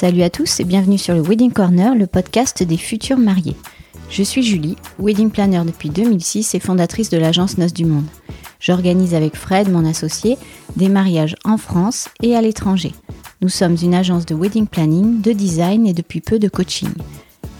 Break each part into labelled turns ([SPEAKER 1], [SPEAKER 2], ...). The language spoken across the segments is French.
[SPEAKER 1] Salut à tous et bienvenue sur le Wedding Corner, le podcast des futurs mariés. Je suis Julie, wedding planner depuis 2006 et fondatrice de l'agence Noces du Monde. J'organise avec Fred, mon associé, des mariages en France et à l'étranger. Nous sommes une agence de wedding planning, de design et depuis peu de coaching.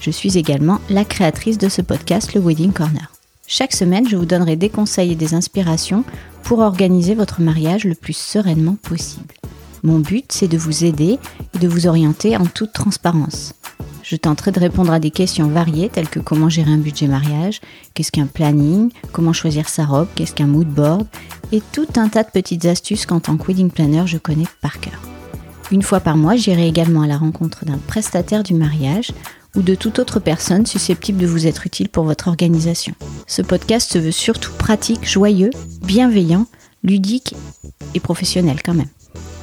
[SPEAKER 1] Je suis également la créatrice de ce podcast, le Wedding Corner. Chaque semaine, je vous donnerai des conseils et des inspirations pour organiser votre mariage le plus sereinement possible. Mon but, c'est de vous aider et de vous orienter en toute transparence. Je tenterai de répondre à des questions variées telles que comment gérer un budget mariage, qu'est-ce qu'un planning, comment choisir sa robe, qu'est-ce qu'un mood board et tout un tas de petites astuces qu'en tant que wedding planner je connais par cœur. Une fois par mois, j'irai également à la rencontre d'un prestataire du mariage ou de toute autre personne susceptible de vous être utile pour votre organisation. Ce podcast se veut surtout pratique, joyeux, bienveillant, ludique et professionnel quand même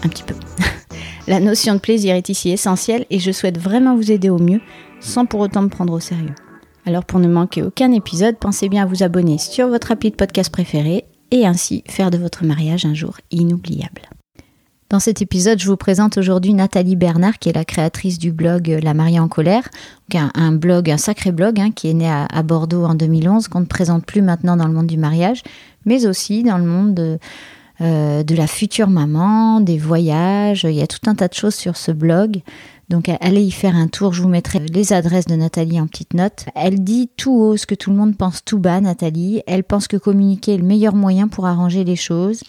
[SPEAKER 1] un petit peu. La notion de plaisir est ici essentielle et je souhaite vraiment vous aider au mieux sans pour autant me prendre au sérieux. Alors pour ne manquer aucun épisode, pensez bien à vous abonner sur votre appli de podcast préféré et ainsi faire de votre mariage un jour inoubliable. Dans cet épisode, je vous présente aujourd'hui Nathalie Bernard, qui est la créatrice du blog La mariée en colère, un, blog, un sacré blog, hein, qui est né à, Bordeaux en 2011, qu'on ne présente plus maintenant dans le monde du mariage, mais aussi dans le monde de, euh, de la future maman, des voyages. Il y a tout un tas de choses sur ce blog. Donc allez y faire un tour, je vous mettrai les adresses de Nathalie en petite note. Elle dit tout haut ce que tout le monde pense tout bas, Nathalie. Elle pense que communiquer est le meilleur moyen pour arranger les choses.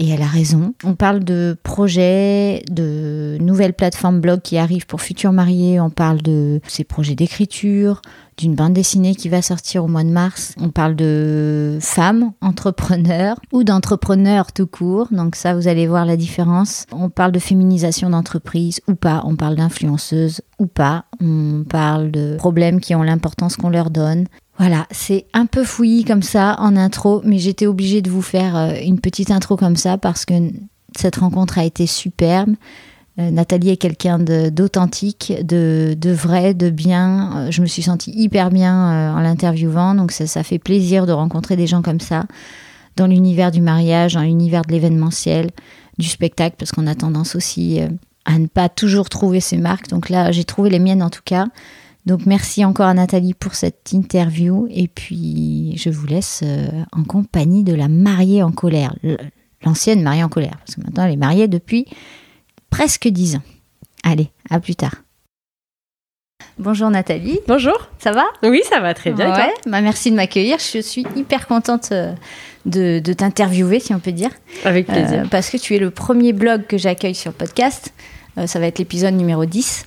[SPEAKER 1] Et elle a raison. On parle de projets, de nouvelles plateformes blog qui arrivent pour futurs mariés. On parle de ces projets d'écriture, d'une bande dessinée qui va sortir au mois de mars. On parle de femmes entrepreneurs ou d'entrepreneurs tout court. Donc ça, vous allez voir la différence. On parle de féminisation d'entreprise ou pas. On parle d'influenceuse ou pas. On parle de problèmes qui ont l'importance qu'on leur donne. Voilà, c'est un peu fouillis comme ça en intro, mais j'étais obligée de vous faire euh, une petite intro comme ça parce que cette rencontre a été superbe. Euh, Nathalie est quelqu'un d'authentique, de, vrai, de bien. Euh, je me suis sentie hyper bien en l'interviewant, donc ça, ça, fait plaisir de rencontrer des gens comme ça dans l'univers du mariage, dans l'univers de l'événementiel, du spectacle, parce qu'on a tendance aussi à ne pas toujours trouver ses marques. Donc là, j'ai trouvé les miennes en tout cas. Donc merci encore à Nathalie pour cette interview et puis je vous laisse euh, en compagnie de la mariée en colère, l'ancienne mariée en colère, parce que maintenant elle est mariée depuis presque dix ans. Allez, à plus tard. Bonjour Nathalie.
[SPEAKER 2] Bonjour.
[SPEAKER 1] Ça va?
[SPEAKER 2] Oui, ça va très bien.
[SPEAKER 1] Ouais, bah merci de m'accueillir. Je suis hyper contente euh, de, t'interviewer, si on peut dire.
[SPEAKER 2] Avec plaisir.
[SPEAKER 1] Euh, parce que tu es le premier blog que j'accueille sur le podcast. ça va être l'épisode numéro 10.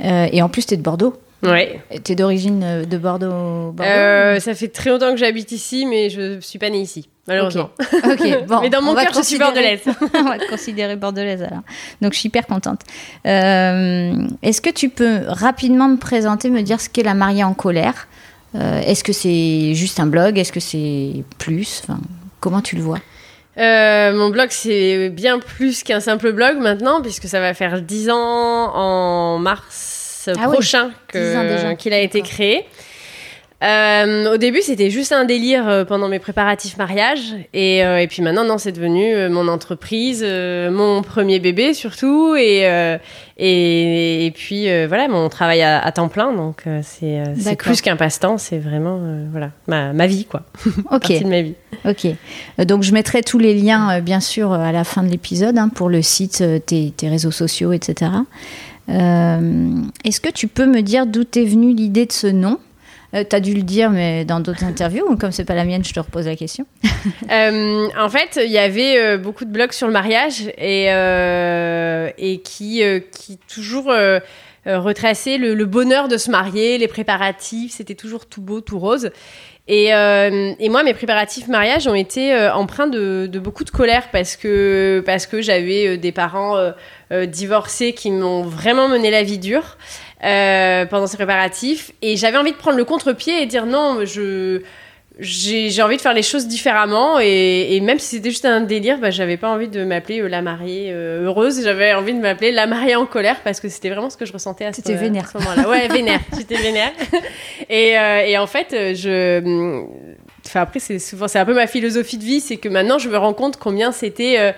[SPEAKER 1] et en plus, tu es de Bordeaux.
[SPEAKER 2] Ouais.
[SPEAKER 1] Tu es d'origine euh, de Bordeaux,
[SPEAKER 2] euh, Ça fait très longtemps que j'habite ici, mais je suis pas née ici, malheureusement.
[SPEAKER 1] Ok, bon.
[SPEAKER 2] mais dans mon cœur, je suis bordelaise.
[SPEAKER 1] on va te considérer bordelaise alors. Donc je suis hyper contente. Euh, est-ce que tu peux rapidement me présenter, me dire ce qu'est la mariée en colère? Est-ce que c'est juste un blog? Est-ce que c'est plus? Enfin, Comment tu le vois?
[SPEAKER 2] Mon blog, c'est bien plus qu'un simple blog maintenant, puisque ça va faire 10 ans en mars ah prochain qu'il a été créé. Euh, au début, c'était juste un délire euh, pendant mes préparatifs mariage. Et, euh, et puis maintenant, non, c'est devenu mon entreprise, mon premier bébé surtout. Et, et, et, puis voilà, mon travail à, temps plein. Donc c'est plus qu'un passe-temps, c'est vraiment voilà, ma, ma, vie, quoi.
[SPEAKER 1] Ok.
[SPEAKER 2] de ma vie.
[SPEAKER 1] Ok. Donc je mettrai tous les liens, bien sûr, à la fin de l'épisode hein, pour le site, tes, tes réseaux sociaux, etc. Euh, est-ce que tu peux me dire d'où est venue l'idée de ce nom? Euh, tu as dû le dire, mais dans d'autres interviews, ou comme c'est pas la mienne, je te repose la question?
[SPEAKER 2] Euh, en fait, il y avait beaucoup de blogs sur le mariage et, et qui, qui toujours retraçaient le, bonheur de se marier, les préparatifs, c'était toujours tout beau, tout rose. Et, euh, et, moi, mes préparatifs mariage ont été euh, empreints de, de, beaucoup de colère parce que, parce que j'avais euh, des parents euh, divorcés qui m'ont vraiment mené la vie dure pendant ces préparatifs. Et j'avais envie de prendre le contre-pied et dire non, je j'ai envie de faire les choses différemment et, même si c'était juste un délire, bah, j'avais pas envie de m'appeler euh, la mariée euh, heureuse, j'avais envie de m'appeler la mariée en colère parce que c'était vraiment ce que je ressentais à ce,
[SPEAKER 1] vénère.
[SPEAKER 2] moment-là. Ouais, vénère, j'étais vénère. Et, euh, et, en fait, je. Enfin, après, c'est souvent, c'est un peu ma philosophie de vie, c'est que maintenant je me rends compte combien c'était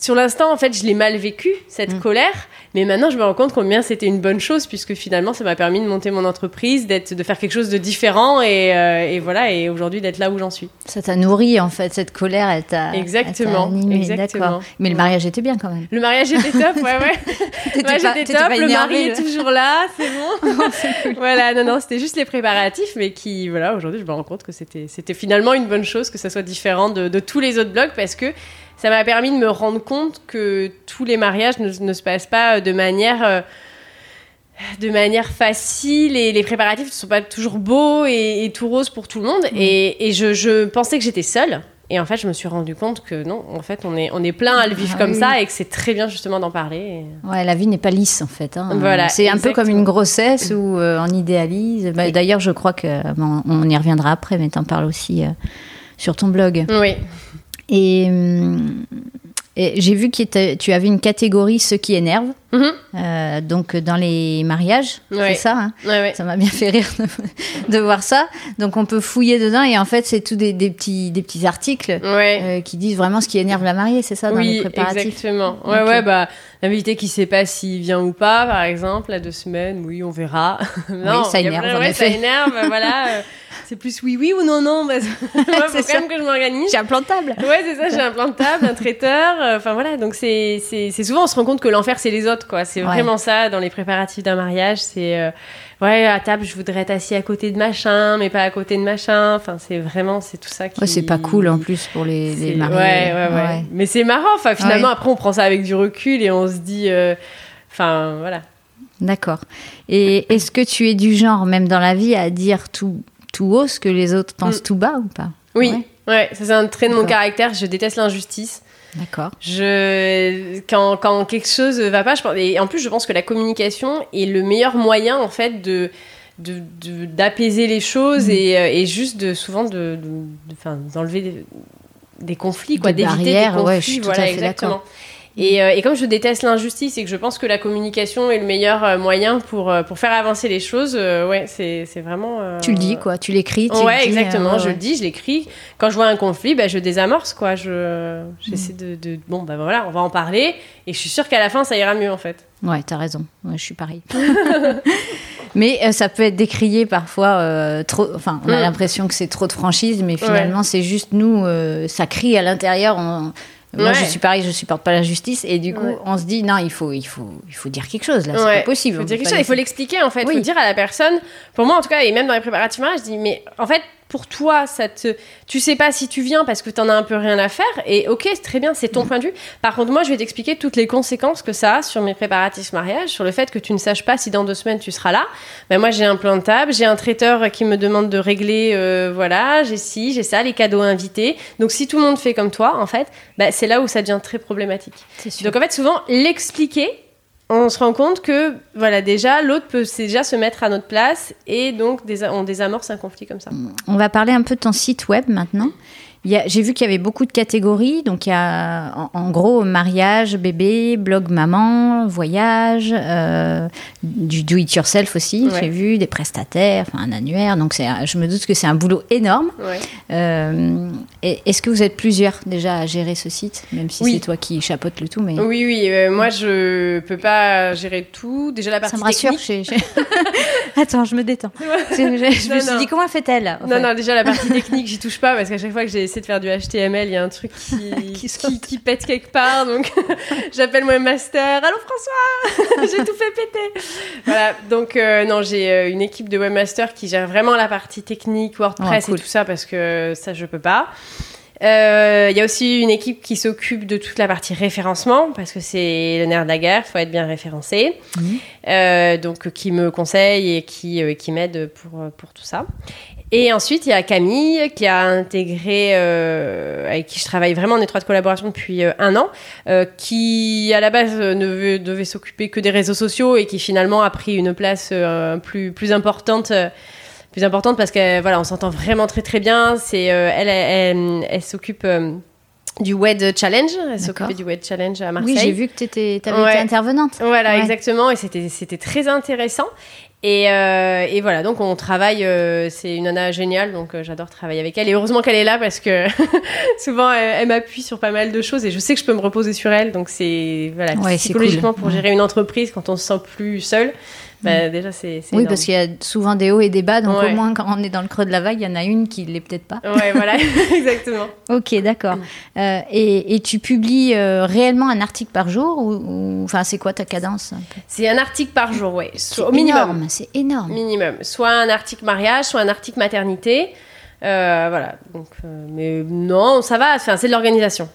[SPEAKER 2] sur l'instant, en fait, je l'ai mal vécu, cette
[SPEAKER 1] Mm.
[SPEAKER 2] colère. Mais maintenant, je me rends compte combien c'était une bonne chose, puisque finalement, ça m'a permis de monter mon entreprise, d'être, de faire quelque chose de différent, et, euh, et voilà, et aujourd'hui d'être là où j'en suis.
[SPEAKER 1] Ça t'a nourri en fait, cette colère, elle t'a.
[SPEAKER 2] Exactement,
[SPEAKER 1] elle animé,
[SPEAKER 2] exactement.
[SPEAKER 1] d'accord. Mais le mariage était bien quand même.
[SPEAKER 2] Le mariage était top, ouais, ouais.
[SPEAKER 1] Pas-
[SPEAKER 2] j'étais
[SPEAKER 1] t'étais
[SPEAKER 2] top, le mari
[SPEAKER 1] le-
[SPEAKER 2] est toujours là, c'est bon. voilà, non, non, c'était juste les préparatifs, mais qui, voilà, aujourd'hui, je me rends compte que c'était, c'était finalement une bonne chose que ça soit différent de, de tous les autres blogs parce que ça m'a permis de me rendre compte que tous les mariages ne, ne se passent pas de manière. euh, de manière facile et les préparatifs ne sont pas toujours beaux et, et tout rose pour tout le monde. Et, et je, je pensais que j'étais seule. Et en fait, je me suis rendu compte que non, en fait, on est, on est plein à le vivre
[SPEAKER 1] Ah
[SPEAKER 2] comme
[SPEAKER 1] oui.
[SPEAKER 2] ça et que c'est très bien justement d'en parler. et-
[SPEAKER 1] Ouais, la vie n'est pas lisse en fait. hein.
[SPEAKER 2] Voilà,
[SPEAKER 1] c'est un peu comme une grossesse où euh, on idéalise. Bah. D'ailleurs, je crois que on y reviendra après, mais t'en parles aussi euh, sur ton blog.
[SPEAKER 2] Oui,
[SPEAKER 1] Et, hum, j'ai vu que tu avais une catégorie ceux qui énervent.
[SPEAKER 2] Mhm.
[SPEAKER 1] Euh, donc dans les mariages,
[SPEAKER 2] Ouais.
[SPEAKER 1] c'est ça. hein
[SPEAKER 2] ouais, ouais.
[SPEAKER 1] Ça m'a bien fait rire de, de voir ça. Donc on peut fouiller dedans et en fait c'est tout des, des petits des petits articles
[SPEAKER 2] Ouais.
[SPEAKER 1] euh, qui disent vraiment ce qui énerve la mariée, c'est ça dans les
[SPEAKER 2] oui,
[SPEAKER 1] préparatifs.
[SPEAKER 2] exactement. Ouais, ouais, bah, l'invité qui sait pas s'il vient ou pas, par exemple, à deux semaines, oui, on verra. non,
[SPEAKER 1] ça énerve,
[SPEAKER 2] vrai-
[SPEAKER 1] en
[SPEAKER 2] ouais, ça énerve, voilà. euh, c'est plus oui, oui ou non, non. Bah, moi, faut
[SPEAKER 1] C'est
[SPEAKER 2] quand
[SPEAKER 1] ça.
[SPEAKER 2] même que je m'organise.
[SPEAKER 1] J'ai un plan de table.
[SPEAKER 2] Ouais, c'est ça, j'ai un plan de table, un traiteur. euh, Enfin voilà, donc c'est souvent on se rend compte que l'enfer c'est les autres, quoi. C'est
[SPEAKER 1] Ouais.
[SPEAKER 2] vraiment ça dans les préparatifs d'un mariage. C'est euh, ouais, à table, je voudrais être assis à côté de machin, mais pas à côté de machin. Enfin, c'est vraiment, c'est tout ça qui.
[SPEAKER 1] Ouais, c'est pas cool en plus pour les, les mariés.
[SPEAKER 2] Ouais, ouais, ouais, Mais c'est marrant. Enfin, finalement, après, on prend ça avec du recul et on se dit. euh, Enfin, voilà.
[SPEAKER 1] D'accord. Et est-ce que tu es du genre, même dans la vie, à dire tout, tout haut ce que les autres pensent
[SPEAKER 2] Mm.
[SPEAKER 1] tout bas ou pas?
[SPEAKER 2] Oui,
[SPEAKER 1] Ouais.
[SPEAKER 2] ouais, ça c'est un trait de mon caractère. Je déteste l'injustice.
[SPEAKER 1] D'accord.
[SPEAKER 2] Je quand, quand quelque chose va pas, je pense, et en plus je pense que la communication est le meilleur moyen en fait de de- de- d'apaiser les choses
[SPEAKER 1] Mm.
[SPEAKER 2] et, euh, et juste de souvent de, de- de- d'enlever des, des conflits quoi,
[SPEAKER 1] Des
[SPEAKER 2] d'éviter des conflits,
[SPEAKER 1] ouais, je suis
[SPEAKER 2] voilà exactement. Et, euh, et comme je déteste l'injustice et que je pense que la communication est le meilleur euh, moyen pour, euh, pour faire avancer les choses, euh, ouais, c'est c'est vraiment. euh,
[SPEAKER 1] Tu le dis, quoi. Tu l'écris. tu le
[SPEAKER 2] Ouais,
[SPEAKER 1] dis,
[SPEAKER 2] exactement.
[SPEAKER 1] euh, ouais,
[SPEAKER 2] je le dis, je l'écris. Quand je vois un conflit, bah, je désamorce, quoi. Je, j'essaie de, de- bon, bah voilà, on va en parler. Et je suis sûre qu'à la fin, ça ira mieux, en fait.
[SPEAKER 1] Ouais, t'as raison. Ouais, je suis pareil. mais euh, ça peut être décrié parfois euh, trop. Enfin, on a
[SPEAKER 2] Mm.
[SPEAKER 1] l'impression que c'est trop de franchise, mais finalement, c'est juste nous. euh, ça crie à l'intérieur. on- Moi,
[SPEAKER 2] Ouais.
[SPEAKER 1] je suis pareil, je supporte pas la justice, et du coup,
[SPEAKER 2] Ouais.
[SPEAKER 1] on se dit non, il faut, il faut, il faut dire quelque chose là. C'est
[SPEAKER 2] Ouais,
[SPEAKER 1] pas possible.
[SPEAKER 2] Faut
[SPEAKER 1] on
[SPEAKER 2] dire quelque chose, il faut l'expliquer, en fait. Il
[SPEAKER 1] Oui.
[SPEAKER 2] faut dire à la personne, pour moi, en tout cas, et même dans les préparatifs mariage, je dis, mais en fait, pour toi, ça te, tu sais pas si tu viens parce que t'en as un peu rien à faire. Et ok, très bien, c'est ton point de vue. Par contre, moi, je vais t'expliquer toutes les conséquences que ça a sur mes préparatifs mariage, sur le fait que tu ne saches pas si dans deux semaines tu seras là. Ben, moi, j'ai un plan de table, j'ai un traiteur qui me demande de régler, euh, voilà, j'ai ci, j'ai ça, les cadeaux invités. Donc, si tout le monde fait comme toi, en fait, ben, c'est là où ça devient très problématique. Donc en fait, souvent, l'expliquer, on se rend compte que, voilà, déjà, l'autre peut déjà se mettre à notre place et donc on désamorce un conflit comme ça.
[SPEAKER 1] On va parler un peu de ton site web maintenant. J'ai vu qu'il y avait beaucoup de catégories. Donc, il y a en, en gros mariage, bébé, blog maman, voyage, euh, du do-it-yourself aussi,
[SPEAKER 2] Ouais.
[SPEAKER 1] j'ai vu, des prestataires, enfin un annuaire. Donc, un- je me doute que c'est un boulot énorme.
[SPEAKER 2] Ouais.
[SPEAKER 1] Euh, Est-ce que vous êtes plusieurs déjà à gérer ce site, même si
[SPEAKER 2] Oui.
[SPEAKER 1] c'est toi qui chapeaute le tout mais
[SPEAKER 2] Oui, oui, euh, moi je peux pas gérer tout. Déjà la partie
[SPEAKER 1] Ça me rassure.
[SPEAKER 2] technique.
[SPEAKER 1] Attends, je me détends. Je, je- je
[SPEAKER 2] Non,
[SPEAKER 1] me suis
[SPEAKER 2] non.
[SPEAKER 1] dit, comment fait-elle en
[SPEAKER 2] Non, non, déjà la partie technique, j'y touche pas parce qu'à chaque fois que j'ai de faire du HTML, il y a un truc qui,
[SPEAKER 1] Qui
[SPEAKER 2] qui,
[SPEAKER 1] saute.
[SPEAKER 2] qui pète quelque part. Donc j'appelle mon master. Allô François J'ai tout fait péter. Voilà, donc euh, non, j'ai euh, une équipe de webmaster qui gère vraiment la partie technique, WordPress
[SPEAKER 1] cool.
[SPEAKER 2] et tout ça parce que ça, je peux pas. Euh, Il y a aussi une équipe qui s'occupe de toute la partie référencement parce que c'est le nerf de la guerre, il faut être bien référencé.
[SPEAKER 1] Mhm.
[SPEAKER 2] Euh, donc qui me conseille et qui, euh, qui m'aide pour, pour tout ça. Et ensuite, il y a Camille qui a intégré, euh, avec qui je travaille vraiment en étroite collaboration depuis euh, un an, euh, qui à la base ne devait s'occuper que des réseaux sociaux et qui finalement a pris une place plus, plus importante. plus importante parce que voilà, on s'entend vraiment très très bien. C'est elle, elle, elle- elle s'occupe du Wed Challenge. Elle s'occupait du Wed Challenge à Marseille.
[SPEAKER 1] Oui, j'ai vu que tu avais
[SPEAKER 2] Ouais.
[SPEAKER 1] été intervenante.
[SPEAKER 2] Voilà,
[SPEAKER 1] Ouais.
[SPEAKER 2] exactement. Et c'était très intéressant. Et, euh, et voilà, donc on travaille, euh, c'est une nana géniale, donc euh, j'adore travailler avec elle. Et heureusement qu'elle est là parce que souvent elle, elle m'appuie sur pas mal de choses et je sais que je peux me reposer sur elle. Donc c'est voilà,
[SPEAKER 1] Ouais, c'est
[SPEAKER 2] psychologiquement
[SPEAKER 1] cool.
[SPEAKER 2] pour gérer une entreprise quand on se sent plus seul, bah, déjà c'est c'est
[SPEAKER 1] Oui,
[SPEAKER 2] énorme.
[SPEAKER 1] parce qu'il y a souvent des hauts et des bas, donc
[SPEAKER 2] Ouais.
[SPEAKER 1] au moins quand on est dans le creux de la vague, il y en a une qui l'est peut-être pas.
[SPEAKER 2] Ouais, voilà, exactement.
[SPEAKER 1] Ok, d'accord.
[SPEAKER 2] Mm.
[SPEAKER 1] Euh, et, et tu publies euh, réellement un article par jour ou, ou- enfin c'est quoi ta cadence
[SPEAKER 2] C'est un article par jour, Soit- au minimum.
[SPEAKER 1] c'est énorme.
[SPEAKER 2] Minimum. Soit un article mariage, soit un article maternité. Euh, voilà. Donc, mais non, ça va. C'est de l'organisation.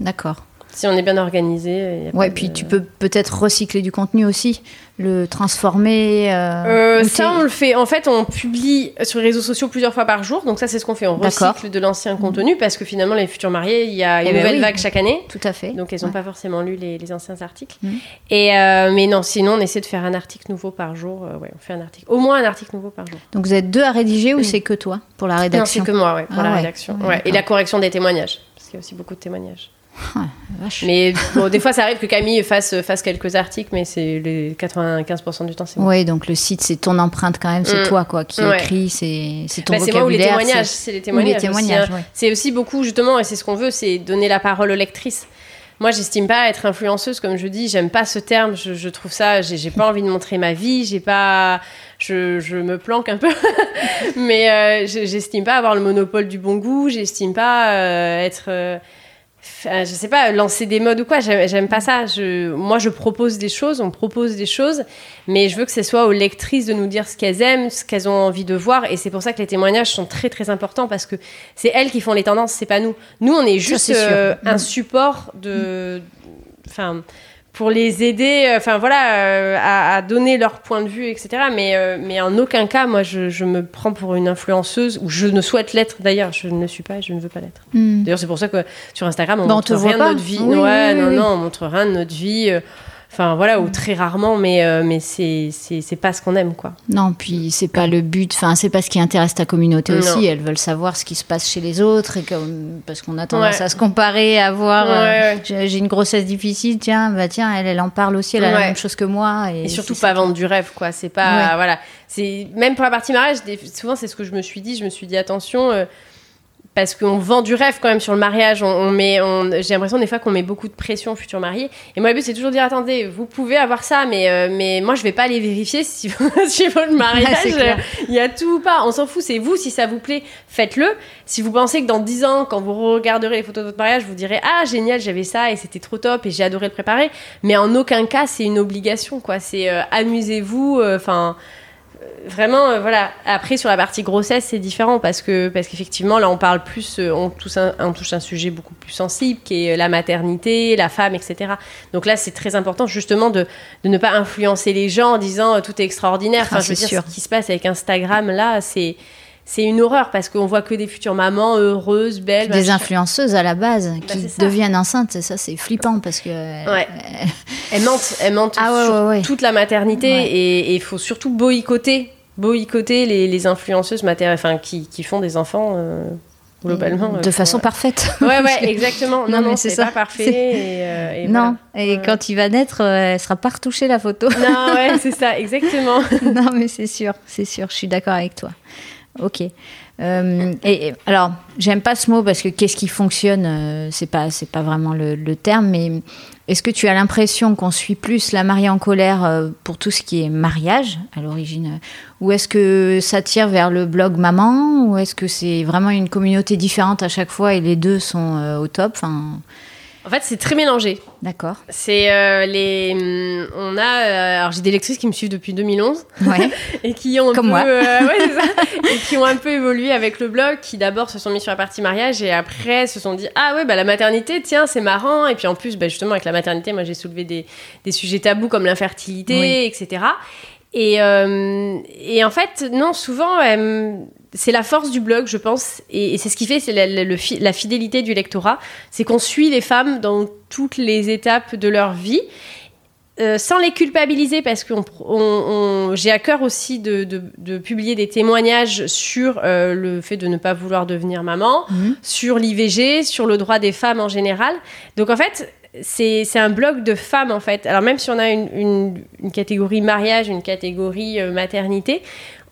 [SPEAKER 1] D'accord.
[SPEAKER 2] Si on est bien organisé. de-
[SPEAKER 1] puis tu peux peut-être recycler du contenu aussi, le transformer. euh,
[SPEAKER 2] Euh, ça, on le fait. En fait, on publie sur les réseaux sociaux plusieurs fois par jour. Donc ça, c'est ce qu'on fait. On recycle de l'ancien contenu parce que finalement, les futurs mariés, il y a une
[SPEAKER 1] Eh ben
[SPEAKER 2] nouvelle
[SPEAKER 1] oui.
[SPEAKER 2] vague chaque année.
[SPEAKER 1] Tout à fait.
[SPEAKER 2] Donc elles n'ont
[SPEAKER 1] Ouais.
[SPEAKER 2] pas forcément lu les, les anciens articles.
[SPEAKER 1] Mhm.
[SPEAKER 2] Et euh, mais non, sinon on essaie de faire un article nouveau par jour. Ouais, on fait un article, au moins un article nouveau par jour.
[SPEAKER 1] Donc vous êtes deux à rédiger ou
[SPEAKER 2] Mm.
[SPEAKER 1] c'est que toi pour la
[SPEAKER 2] Non, c'est
[SPEAKER 1] rédaction?
[SPEAKER 2] que moi, ouais, pour
[SPEAKER 1] Ah
[SPEAKER 2] la
[SPEAKER 1] ouais.
[SPEAKER 2] rédaction.
[SPEAKER 1] Ouais,
[SPEAKER 2] Et la correction des témoignages, parce qu'il y a aussi beaucoup de témoignages.
[SPEAKER 1] Vache.
[SPEAKER 2] Mais bon, des fois, ça arrive que Camille fasse, fasse quelques articles, mais c'est les 95% du temps, c'est.
[SPEAKER 1] Ouais, donc le site c'est ton empreinte quand même, c'est
[SPEAKER 2] Mm.
[SPEAKER 1] toi quoi qui
[SPEAKER 2] Ouais.
[SPEAKER 1] écrit, c'est c'est ton
[SPEAKER 2] Bah, c'est moi ou les
[SPEAKER 1] vocabulaire.
[SPEAKER 2] témoignages,
[SPEAKER 1] c'est-
[SPEAKER 2] les témoignages.
[SPEAKER 1] les
[SPEAKER 2] aussi,
[SPEAKER 1] témoignages,
[SPEAKER 2] hein.
[SPEAKER 1] ouais.
[SPEAKER 2] C'est aussi beaucoup, justement, et c'est ce qu'on veut, c'est donner la parole aux lectrices. Moi, j'estime pas être influenceuse, comme je dis, j'aime pas ce terme, je, je trouve ça, j'ai pas envie de montrer ma vie, j'ai pas. Je, je me planque un peu, mais euh, je- j'estime pas avoir le monopole du bon goût, j'estime pas euh, être. euh, je sais pas, lancer des modes ou quoi, j'aime pas ça. Je, moi, je propose des choses, on propose des choses, mais je veux que ce soit aux lectrices de nous dire ce qu'elles aiment, ce qu'elles ont envie de voir, et c'est pour ça que les témoignages sont très très importants parce que c'est elles qui font les tendances, c'est pas nous. Nous, on est juste euh, un
[SPEAKER 1] Mm.
[SPEAKER 2] support de, enfin, pour les aider, euh, enfin voilà, euh, à, à donner leur point de vue, etc. Mais, euh, mais en aucun cas, moi, je, je me prends pour une influenceuse, ou je ne souhaite l'être d'ailleurs, je ne le suis pas, et je ne veux pas l'être.
[SPEAKER 1] Mm.
[SPEAKER 2] D'ailleurs, c'est pour ça que sur Instagram, on
[SPEAKER 1] Bah, on
[SPEAKER 2] montre rien de notre vie.
[SPEAKER 1] Oui,
[SPEAKER 2] ouais,
[SPEAKER 1] oui,
[SPEAKER 2] non,
[SPEAKER 1] oui.
[SPEAKER 2] non, on montre rien de notre vie. Enfin, voilà, ou très rarement, mais, euh, mais c'est c'est- pas ce qu'on aime, quoi.
[SPEAKER 1] Non, puis c'est pas le but, enfin c'est pas ce qui intéresse ta communauté
[SPEAKER 2] Non.
[SPEAKER 1] aussi. Elles veulent savoir ce qui se passe chez les autres et comme parce qu'on a tendance
[SPEAKER 2] Ouais.
[SPEAKER 1] à se comparer, à voir.
[SPEAKER 2] Ouais,
[SPEAKER 1] euh,
[SPEAKER 2] ouais.
[SPEAKER 1] j'ai une grossesse difficile, tiens, bah tiens, elle, elle en parle aussi, elle a la même chose que moi. Et,
[SPEAKER 2] Et surtout pas vendre du rêve, quoi. C'est pas. Voilà. C'est Même pour la partie mariage, souvent, c'est ce que je me suis dit. Je me suis dit, attention. euh, parce qu'on vend du rêve quand même sur le mariage. On, on met, on- j'ai l'impression des fois qu'on met beaucoup de pression aux futurs mariés. Et moi, le but, c'est toujours de dire attendez, vous pouvez avoir ça, mais, euh, mais moi, je vais pas aller vérifier si, si votre mariage,
[SPEAKER 1] clair.
[SPEAKER 2] euh, il y a tout ou pas. On s'en fout, c'est vous. Si ça vous plaît, faites-le. Si vous pensez que dans 10 ans, quand vous regarderez les photos de votre mariage, vous direz ah, génial, j'avais ça et c'était trop top et j'ai adoré le préparer. Mais en aucun cas, c'est une obligation, quoi. C'est euh, amusez-vous. Enfin. Vraiment, euh, voilà. Après, sur la partie grossesse, c'est différent parce que parce qu'effectivement, là, on parle plus, euh, on touche, un, on touche un sujet beaucoup plus sensible, qui est la maternité, la femme, etc. Donc là, c'est très important justement de, de ne pas influencer les gens en disant euh, tout est extraordinaire. Enfin,
[SPEAKER 1] Ah,
[SPEAKER 2] je veux dire,
[SPEAKER 1] sûr.
[SPEAKER 2] ce qui se passe avec Instagram, là, c'est c'est une horreur parce qu'on voit que des futures mamans heureuses, belles.
[SPEAKER 1] Des influenceuses à la base qui
[SPEAKER 2] Bah, ça.
[SPEAKER 1] deviennent enceintes, ça c'est flippant parce que. euh,
[SPEAKER 2] Ouais. Elles mentent, elles mentent
[SPEAKER 1] Ah ouais,
[SPEAKER 2] sur
[SPEAKER 1] ouais, ouais.
[SPEAKER 2] toute la maternité et il faut surtout boycotter, boycotter les, les influenceuses mater- enfin, qui, qui font des enfants euh, globalement.
[SPEAKER 1] de
[SPEAKER 2] euh,
[SPEAKER 1] façon
[SPEAKER 2] pour-
[SPEAKER 1] parfaite.
[SPEAKER 2] Ouais, ouais, exactement.
[SPEAKER 1] Non,
[SPEAKER 2] Non,
[SPEAKER 1] c'est
[SPEAKER 2] pas parfait. Et, euh, et
[SPEAKER 1] non,
[SPEAKER 2] voilà.
[SPEAKER 1] et quand il va naître, euh, elle sera pas retouchée la photo.
[SPEAKER 2] Non, ouais, c'est ça, exactement.
[SPEAKER 1] non, mais c'est sûr, c'est sûr, je suis d'accord avec toi. Ok. Euh, et, alors, j'aime pas ce mot parce que qu'est-ce qui fonctionne, euh, c'est pas, c'est pas vraiment le, terme, mais est-ce que tu as l'impression qu'on suit plus la mariée en colère euh, pour tout ce qui est mariage à l'origine, ou est-ce que ça tire vers le blog maman, ou est-ce que c'est vraiment une communauté différente à chaque fois et les deux sont au top
[SPEAKER 2] En fait, c'est très mélangé.
[SPEAKER 1] d'accord.
[SPEAKER 2] C'est euh, les. hum, On a. euh, alors, j'ai des lectrices qui me suivent depuis 2011.
[SPEAKER 1] Ouais.
[SPEAKER 2] et qui ont un
[SPEAKER 1] Comme
[SPEAKER 2] peu,
[SPEAKER 1] moi.
[SPEAKER 2] euh, ouais, c'est ça. et qui ont un peu évolué avec le blog, qui d'abord se sont mis sur la partie mariage et après se sont dit ah ouais bah la maternité tiens c'est marrant et puis en plus bah, justement avec la maternité moi j'ai soulevé des, des sujets tabous comme l'infertilité
[SPEAKER 1] Oui.
[SPEAKER 2] etc et, euh, et en fait non souvent euh, c'est la force du blog je pense et, et c'est ce qui fait c'est la, la- le fi- la fidélité du lectorat c'est qu'on suit les femmes dans toutes les étapes de leur vie euh, sans les culpabiliser parce que j'ai à cœur aussi de, de- de publier des témoignages sur euh, le fait de ne pas vouloir devenir maman,
[SPEAKER 1] Mhm.
[SPEAKER 2] sur l'IVG, sur le droit des femmes en général. Donc en fait, c'est c'est un blog de femmes en fait. Alors même si on a une, une- une catégorie mariage, une catégorie euh, maternité,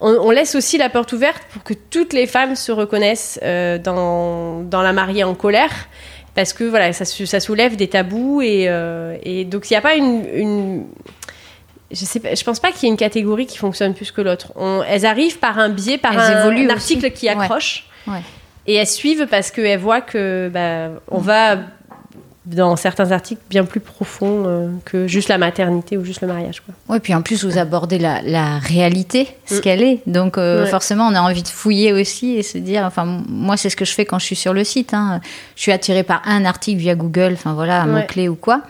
[SPEAKER 2] on, on laisse aussi la porte ouverte pour que toutes les femmes se reconnaissent euh, dans, dans la mariée en colère. Parce que voilà, ça, sou- ça soulève des tabous et, euh, et donc il n'y a pas une, une- je sais pas, je pense pas qu'il y ait une catégorie qui fonctionne plus que l'autre. Elles arrivent par un biais, par un, un
[SPEAKER 1] aussi.
[SPEAKER 2] article qui
[SPEAKER 1] Ouais.
[SPEAKER 2] accroche.
[SPEAKER 1] Ouais.
[SPEAKER 2] Et elles suivent parce qu'elles voient que bah, on va dans certains articles bien plus profond euh, que juste la maternité ou juste le mariage.
[SPEAKER 1] Oui, puis en plus, vous abordez la, la réalité, ce
[SPEAKER 2] Mm.
[SPEAKER 1] qu'elle est. Donc, euh,
[SPEAKER 2] Ouais.
[SPEAKER 1] forcément, on a envie de fouiller aussi et se dire. Enfin, moi, c'est ce que je fais quand je suis sur le site. hein. Je suis attirée par un article via Google, enfin voilà, un
[SPEAKER 2] Ouais.
[SPEAKER 1] mot-clé ou quoi.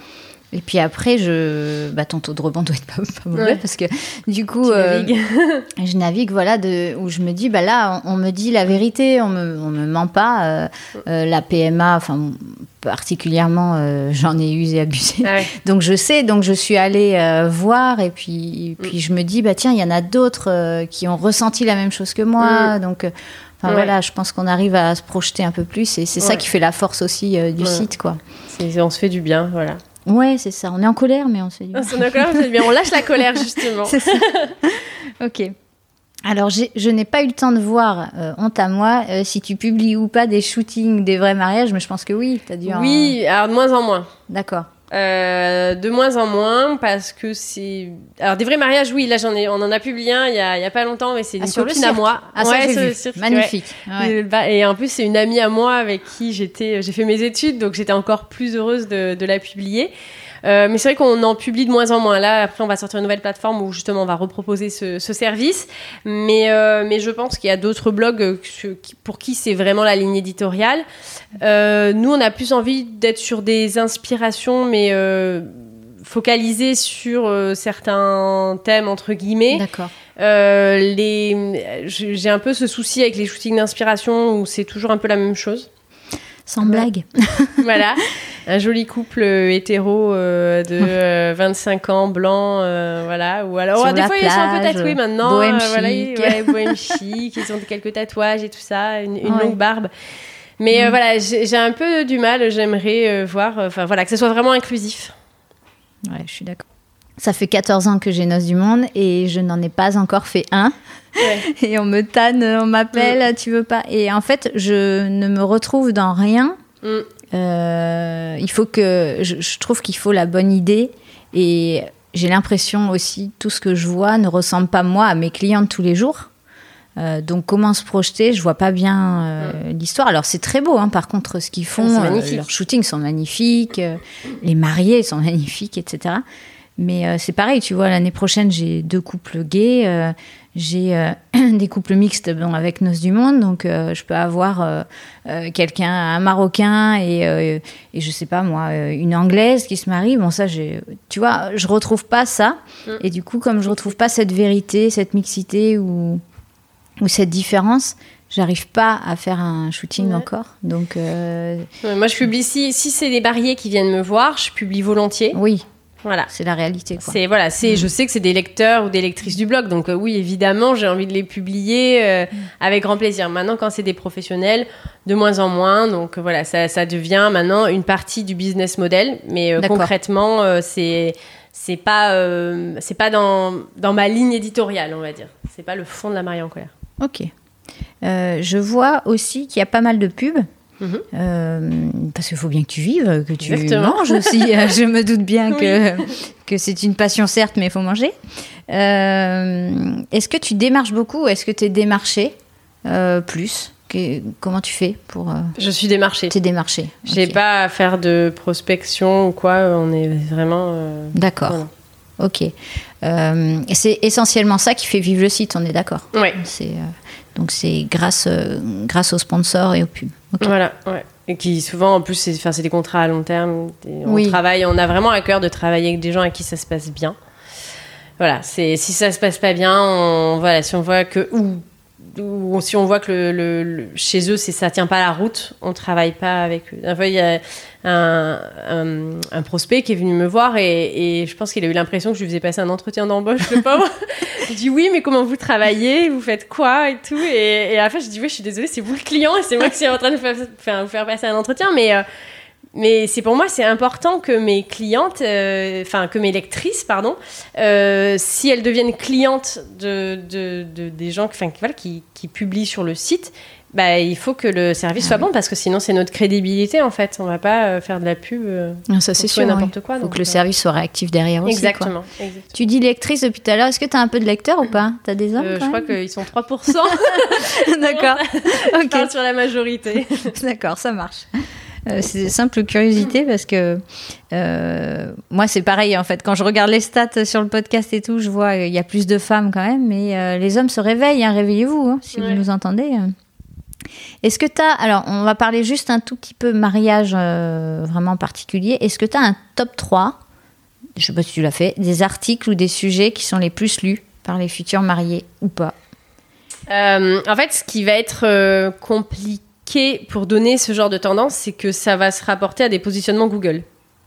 [SPEAKER 1] Et puis après, je, bah, ton taux de rebond doit être pas, pas mauvais
[SPEAKER 2] Ouais.
[SPEAKER 1] parce que du coup, euh, je navigue, voilà, de, où je me dis, bah là, on, on me dit la vérité, on me, on me ment pas. euh, euh, la PMA, enfin, particulièrement, j'en ai usé et abusé.
[SPEAKER 2] Ah ouais.
[SPEAKER 1] Donc je sais, donc je suis allée voir et puis,
[SPEAKER 2] Mm.
[SPEAKER 1] puis je me dis, bah tiens, il y en a d'autres qui ont ressenti la même chose que moi. Donc, euh, enfin
[SPEAKER 2] Mm. Ouais.
[SPEAKER 1] voilà, je pense qu'on arrive à se projeter un peu plus et c'est ça qui fait la force aussi du site, quoi.
[SPEAKER 2] On se fait du bien, voilà.
[SPEAKER 1] Ouais, c'est ça. On est en colère, mais on se dit.
[SPEAKER 2] On colère, on lâche la colère justement.
[SPEAKER 1] C'est ça. ok. Alors, je n'ai pas eu le temps de voir, euh, honte à moi, euh, si tu publies ou pas des shootings des vrais mariages, mais je pense que oui, t'as dû en-
[SPEAKER 2] Oui, alors de moins en moins.
[SPEAKER 1] D'accord.
[SPEAKER 2] Euh, de moins en moins parce que c'est. Alors des vrais mariages, oui, là j'en ai, on en a publié un il y a, il y a pas longtemps, mais c'est
[SPEAKER 1] Ah,
[SPEAKER 2] une
[SPEAKER 1] sur le
[SPEAKER 2] copine à moi.
[SPEAKER 1] Ah,
[SPEAKER 2] Ouais,
[SPEAKER 1] vu.
[SPEAKER 2] cirque.
[SPEAKER 1] Magnifique. Ouais.
[SPEAKER 2] Et en plus, c'est une amie à moi avec qui j'étais, j'ai fait mes études, donc j'étais encore plus heureuse de, de la publier. Euh, mais c'est vrai qu'on en publie de moins en moins. Là, après, on va sortir une nouvelle plateforme où justement on va reproposer ce, ce service. Mais, euh, mais je pense qu'il y a d'autres blogs euh, pour qui c'est vraiment la ligne éditoriale. Euh, nous, on a plus envie d'être sur des inspirations, mais euh, focalisées sur euh, certains thèmes entre guillemets.
[SPEAKER 1] D'accord.
[SPEAKER 2] Euh, les, j'ai un peu ce souci avec les shootings d'inspiration où c'est toujours un peu la même chose.
[SPEAKER 1] Sans blague.
[SPEAKER 2] voilà, un joli couple euh, hétéro euh, de euh, 25 ans, blanc, euh, voilà. Ou alors, oh, des fois ils sont un peu tatoués maintenant.
[SPEAKER 1] bohème
[SPEAKER 2] euh, voilà,
[SPEAKER 1] chic.
[SPEAKER 2] ouais, bohème chic, ils ont quelques tatouages et tout ça, une, une
[SPEAKER 1] Ouais.
[SPEAKER 2] longue barbe. Mais
[SPEAKER 1] Mm.
[SPEAKER 2] euh, voilà, j'ai un peu du mal. J'aimerais euh, voir, euh, enfin voilà, que ce soit vraiment inclusif.
[SPEAKER 1] Ouais, je suis d'accord. Ça fait 14 ans que j'ai Noces du Monde et je n'en ai pas encore fait un.
[SPEAKER 2] Ouais.
[SPEAKER 1] Et on me tanne, on m'appelle, tu veux pas. Et en fait, je ne me retrouve dans rien.
[SPEAKER 2] Mm.
[SPEAKER 1] Euh, il faut que. Je, je trouve qu'il faut la bonne idée. Et j'ai l'impression aussi, tout ce que je vois ne ressemble pas, moi, à mes clientes tous les jours. Euh, donc, comment se projeter? Je vois pas bien euh, l'histoire. Alors, c'est très beau, hein, par contre, ce qu'ils font.
[SPEAKER 2] Ah,
[SPEAKER 1] euh, leurs shootings sont magnifiques. les mariés sont magnifiques, etc. Mais euh, c'est pareil, tu vois, l'année prochaine, j'ai deux couples gays. euh, j'ai euh, des couples mixtes bon, avec Noces du Monde. Donc, je peux avoir quelqu'un, un Marocain et, et je sais pas moi, une Anglaise qui se marie. Bon, ça, tu vois, je retrouve pas ça.
[SPEAKER 2] Mm.
[SPEAKER 1] Et du coup, comme je retrouve pas cette vérité, cette mixité ou, ou cette différence, j'arrive pas à faire un shooting
[SPEAKER 2] Ouais.
[SPEAKER 1] encore. Donc, euh,
[SPEAKER 2] Ouais, moi, je publie si, si c'est des mariés qui viennent me voir, je publie volontiers.
[SPEAKER 1] oui,
[SPEAKER 2] Voilà.
[SPEAKER 1] c'est la réalité.
[SPEAKER 2] C'est voilà, c'est
[SPEAKER 1] Mm.
[SPEAKER 2] je sais que c'est des lecteurs ou des lectrices du blog, donc euh, oui évidemment j'ai envie de les publier
[SPEAKER 1] Mm.
[SPEAKER 2] euh, avec grand plaisir. Maintenant quand c'est des professionnels, de moins en moins, donc euh, voilà ça, ça devient maintenant une partie du business model, mais concrètement c'est c'est pas c'est pas dans dans ma ligne éditoriale on va dire, c'est pas le fond de la mariée en colère.
[SPEAKER 1] Ok. Je vois aussi qu'il y a pas mal de pubs. Euh, parce qu'il faut bien que tu vives, que tu
[SPEAKER 2] Exactement.
[SPEAKER 1] manges aussi. Je me doute bien que, que c'est une passion, certes, mais il faut manger. Euh, est-ce que tu démarches beaucoup? Ou est-ce que tu es démarché euh, plus? Que- Comment tu fais pour
[SPEAKER 2] Je suis démarchée.
[SPEAKER 1] t'es démarché?
[SPEAKER 2] J'ai
[SPEAKER 1] Ok.
[SPEAKER 2] pas à faire de prospection ou quoi, on est vraiment
[SPEAKER 1] D'accord.
[SPEAKER 2] Voilà.
[SPEAKER 1] Ok. Euh, c'est essentiellement ça qui fait vivre le site, on est d'accord? euh, donc c'est grâce euh, grâce aux sponsors et aux pubs.
[SPEAKER 2] Voilà, ouais. Et qui souvent, en plus, c'est enfin, c'est des contrats à long terme. On
[SPEAKER 1] Oui.
[SPEAKER 2] travaille, on a vraiment à cœur de travailler avec des gens à qui ça se passe bien. Voilà, c'est si ça se passe pas bien, on, voilà, si on voit que ou, ou si on voit que chez eux c'est ça tient pas la route, on travaille pas avec eux. Fois, il y a un, prospect qui est venu me voir et, je pense qu'il a eu l'impression que je lui faisais passer un entretien d'embauche, le pauvre. Je dis oui, mais comment vous travaillez? Vous faites quoi? Et tout et, à la fin, je dis oui, je suis désolée, c'est vous le client et c'est moi qui suis en train de vous faire, faire- vous faire passer un entretien, mais euh, mais c'est pour moi, c'est important que mes clientes, euh, enfin que mes lectrices, pardon, euh, si elles deviennent clientes de, de, de- des gens enfin, qui, voilà, qui, qui publient sur le site, bah, il faut que le service soit bon parce que sinon c'est notre crédibilité en fait. On va pas euh, faire de la pub.
[SPEAKER 1] Non, ça c'est sûr. Il
[SPEAKER 2] n'importe quoi.
[SPEAKER 1] faut
[SPEAKER 2] donc,
[SPEAKER 1] que le service soit réactif derrière aussi. quoi.
[SPEAKER 2] Exactement. exactement.
[SPEAKER 1] Tu dis lectrice depuis tout à l'heure. Est-ce que tu as un peu de lecteur ou pas? Tu as des hommes
[SPEAKER 2] Euh, je crois qu'ils sont 3%.
[SPEAKER 1] D'accord.
[SPEAKER 2] Je
[SPEAKER 1] ok.
[SPEAKER 2] parle sur la majorité.
[SPEAKER 1] D'accord, ça marche. Euh, c'est simple curiosité parce que euh, moi c'est pareil en fait quand je regarde les stats sur le podcast et tout je vois qu'il y a plus de femmes quand même mais euh, les hommes se réveillent hein, réveillez-vous hein, si
[SPEAKER 2] Ouais.
[SPEAKER 1] vous nous entendez euh. est-ce que tu as alors on va parler juste un tout petit peu mariage euh, vraiment particulier est-ce que tu as un top 3 je sais pas si tu l'as fait des articles ou des sujets qui sont les plus lus par les futurs mariés ou pas?
[SPEAKER 2] Euh, en fait, ce qui va être euh, compliqué pour donner ce genre de tendance, c'est que ça va se rapporter à des positionnements Google.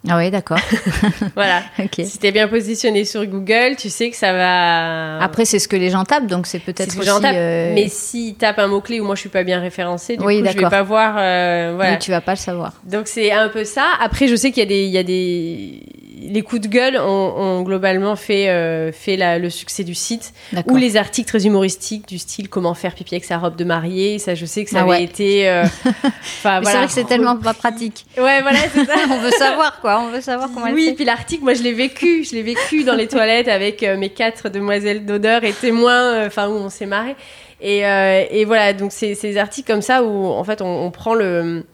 [SPEAKER 1] ah oui d'accord
[SPEAKER 2] Voilà.
[SPEAKER 1] ok
[SPEAKER 2] Si t'es bien positionné sur Google, tu sais que ça va.
[SPEAKER 1] après c'est ce que les gens tapent donc c'est peut-être
[SPEAKER 2] ce
[SPEAKER 1] aussi euh,
[SPEAKER 2] Mais s'ils tapent un mot-clé où moi je suis pas bien référencée, du
[SPEAKER 1] Oui,
[SPEAKER 2] coup je vais pas voir. euh, voilà.
[SPEAKER 1] Oui, tu vas pas le savoir.
[SPEAKER 2] Donc c'est un peu ça. Après, je sais qu'il y a des, il y a des, les coups de gueule ont, ont globalement fait, euh, fait la- le succès du site. Ou les articles très humoristiques du style comment faire pipi avec sa robe de mariée. Ça, je sais que ça
[SPEAKER 1] Ah
[SPEAKER 2] avait
[SPEAKER 1] ouais.
[SPEAKER 2] été. euh, voilà.
[SPEAKER 1] C'est vrai que c'est tellement pas pratique.
[SPEAKER 2] Ouais, voilà, c'est ça.
[SPEAKER 1] on veut savoir quoi, on veut savoir comment elle
[SPEAKER 2] Oui,
[SPEAKER 1] fait.
[SPEAKER 2] puis l'article, moi je l'ai vécu. Je l'ai vécu dans les toilettes avec euh, mes quatre demoiselles d'odeur et témoins, euh, enfin où on s'est marré. Et, et voilà, donc c'est des articles comme ça où en fait on, on prend le,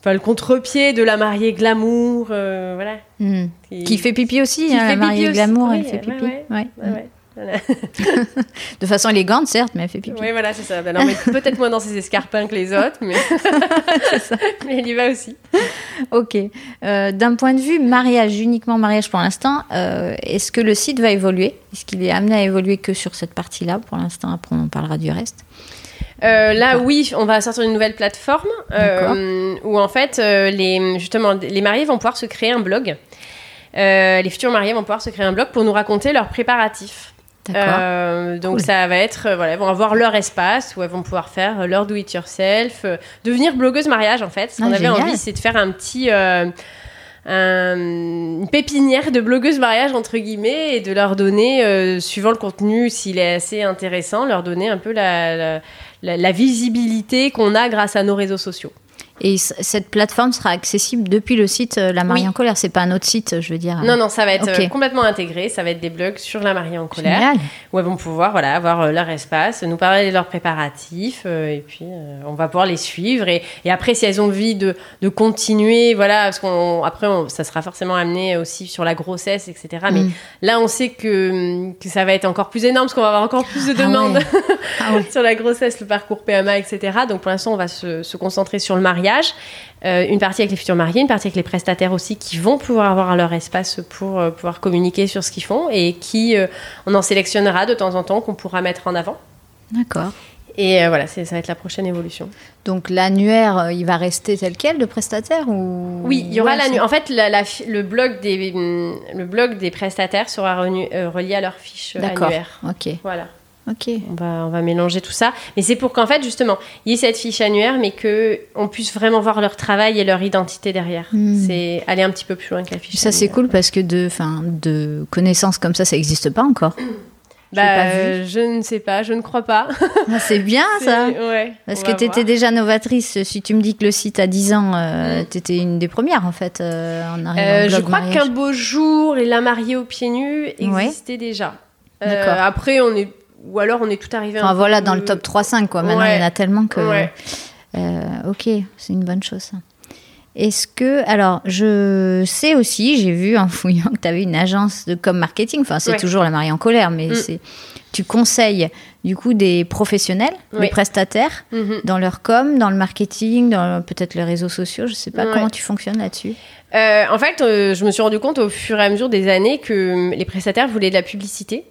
[SPEAKER 2] enfin, le contre-pied de la mariée glamour, euh, voilà.
[SPEAKER 1] Hmm.
[SPEAKER 2] Qui,
[SPEAKER 1] Qui fait pipi aussi, hein,
[SPEAKER 2] fait
[SPEAKER 1] la
[SPEAKER 2] pipi
[SPEAKER 1] mariée
[SPEAKER 2] aussi.
[SPEAKER 1] glamour,
[SPEAKER 2] Oui,
[SPEAKER 1] elle fait pipi.
[SPEAKER 2] ouais.
[SPEAKER 1] Ouais.
[SPEAKER 2] Ouais, ouais, voilà.
[SPEAKER 1] De façon élégante, certes, mais elle fait pipi.
[SPEAKER 2] Oui, voilà, c'est ça. Ben non, mais peut-être moins dans ses escarpins que les autres, mais, mais elle y va aussi.
[SPEAKER 1] Ok. Euh, D'un point de vue mariage, uniquement mariage pour l'instant, euh, est-ce que le site va évoluer? Est-ce qu'il est amené à évoluer que sur cette partie-là? Pour l'instant Après, on parlera du reste.
[SPEAKER 2] Euh, là, oui, on va sortir une nouvelle plateforme euh, où en fait, euh, les, justement, les mariés vont pouvoir se créer un blog. Les futurs mariés vont pouvoir se créer un blog pour nous raconter leurs préparatifs.
[SPEAKER 1] D'accord.
[SPEAKER 2] Donc
[SPEAKER 1] Cool.
[SPEAKER 2] ça va être, voilà, elles vont avoir leur espace où elles vont pouvoir faire leur do it yourself, devenir blogueuse mariage en fait. Ce qu'on
[SPEAKER 1] Ah,
[SPEAKER 2] avait
[SPEAKER 1] génial.
[SPEAKER 2] envie, c'est de faire un petit, un- une pépinière de blogueuses mariage entre guillemets et de leur donner, euh, suivant le contenu, s'il est assez intéressant, leur donner un peu la, la, la- visibilité qu'on a grâce à nos réseaux sociaux.
[SPEAKER 1] Et cette plateforme sera accessible depuis le site euh, La Marie
[SPEAKER 2] Oui.
[SPEAKER 1] en colère. C'est pas un autre site, je veux dire.
[SPEAKER 2] Non, non, ça va être euh, complètement intégré. Ça va être des blogs sur la mariée en colère.
[SPEAKER 1] Génial.
[SPEAKER 2] où elles vont pouvoir voilà, avoir euh, leur espace, nous parler de leurs préparatifs, euh, et puis euh, on va pouvoir les suivre. Et, et après, si elles ont envie de, de continuer, voilà, parce qu'on après, on- ça sera forcément amené aussi sur la grossesse, etc. Mais
[SPEAKER 1] Mm.
[SPEAKER 2] là, on sait que, que ça va être encore plus énorme, parce qu'on va avoir encore plus de
[SPEAKER 1] Ah
[SPEAKER 2] demandes
[SPEAKER 1] ouais. Ah ouais.
[SPEAKER 2] sur la grossesse, le parcours PMA, etc. Donc pour l'instant, on va se, se concentrer sur le mariage. Euh, une partie avec les futurs mariés, une partie avec les prestataires aussi qui vont pouvoir avoir leur espace pour euh, pouvoir communiquer sur ce qu'ils font et qui, euh, on en sélectionnera de temps en temps qu'on pourra mettre en avant.
[SPEAKER 1] D'accord.
[SPEAKER 2] Et voilà, ça va être la prochaine évolution.
[SPEAKER 1] Donc l'annuaire, il va rester tel quel de prestataire ou?
[SPEAKER 2] Oui, il y aura
[SPEAKER 1] Ouais,
[SPEAKER 2] la
[SPEAKER 1] c'est-
[SPEAKER 2] nu- En fait, la- la fi- le, blog des, hum, le blog des prestataires sera relié à leur fiche euh,
[SPEAKER 1] D'accord.
[SPEAKER 2] annuaire.
[SPEAKER 1] Ok.
[SPEAKER 2] Voilà. On va, on va mélanger tout ça. Mais c'est pour qu'en fait, justement, il y ait cette fiche annuaire, mais qu'on puisse vraiment voir leur travail et leur identité derrière.
[SPEAKER 1] Hmm.
[SPEAKER 2] C'est aller un petit peu plus loin que la fiche
[SPEAKER 1] Ça c'est cool parce que de, fin, de connaissances comme ça, ça n'existe pas encore.
[SPEAKER 2] Bah,
[SPEAKER 1] pas
[SPEAKER 2] euh, je ne sais pas, je ne crois pas.
[SPEAKER 1] Ah, c'est bien ça.
[SPEAKER 2] Ouais,
[SPEAKER 1] Parce que tu étais
[SPEAKER 2] voir.
[SPEAKER 1] déjà novatrice. Si tu me dis que le site a 10 ans,
[SPEAKER 2] Mm.
[SPEAKER 1] tu étais une des premières en fait euh, en arrivant
[SPEAKER 2] Euh, je crois qu'un beau jour et la mariée aux pieds nus
[SPEAKER 1] Ouais.
[SPEAKER 2] existait déjà. Euh,
[SPEAKER 1] D'accord.
[SPEAKER 2] après, on est. Ou alors, on est tout arrivé
[SPEAKER 1] Enfin,
[SPEAKER 2] peu-
[SPEAKER 1] voilà, dans le top 3-5 quoi. Maintenant,
[SPEAKER 2] Ouais.
[SPEAKER 1] il y en a tellement que.
[SPEAKER 2] Ouais.
[SPEAKER 1] Euh, ok, c'est une bonne chose. ça. Est-ce que. Alors, je sais aussi, j'ai vu en fouillant que tu avais une agence de com marketing. Enfin, c'est
[SPEAKER 2] Ouais.
[SPEAKER 1] toujours la mariée en colère, mais
[SPEAKER 2] Mm.
[SPEAKER 1] c'est. Tu conseilles du coup des professionnels, des prestataires,
[SPEAKER 2] Mhm.
[SPEAKER 1] dans leur com, dans le marketing, dans peut-être les réseaux sociaux. Je sais pas comment tu fonctionnes là-dessus?
[SPEAKER 2] Euh, en fait, euh, je me suis rendu compte au fur et à mesure des années que euh, les prestataires voulaient de la publicité,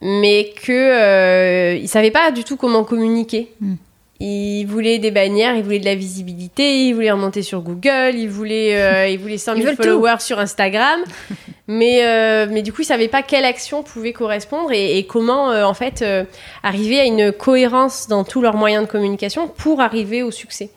[SPEAKER 2] mais que euh, ils savaient pas du tout comment communiquer.
[SPEAKER 1] Hmm.
[SPEAKER 2] Ils voulaient des bannières, ils voulaient de la visibilité, ils voulaient remonter sur Google, ils voulaient, euh, ils voulaient 100
[SPEAKER 1] Ils
[SPEAKER 2] 000
[SPEAKER 1] veulent tout.
[SPEAKER 2] followers sur Instagram, mais, euh, mais du coup, ils savaient pas quelle action pouvait correspondre et, et comment, euh, en fait, euh, arriver à une cohérence dans tous leurs moyens de communication pour arriver au succès.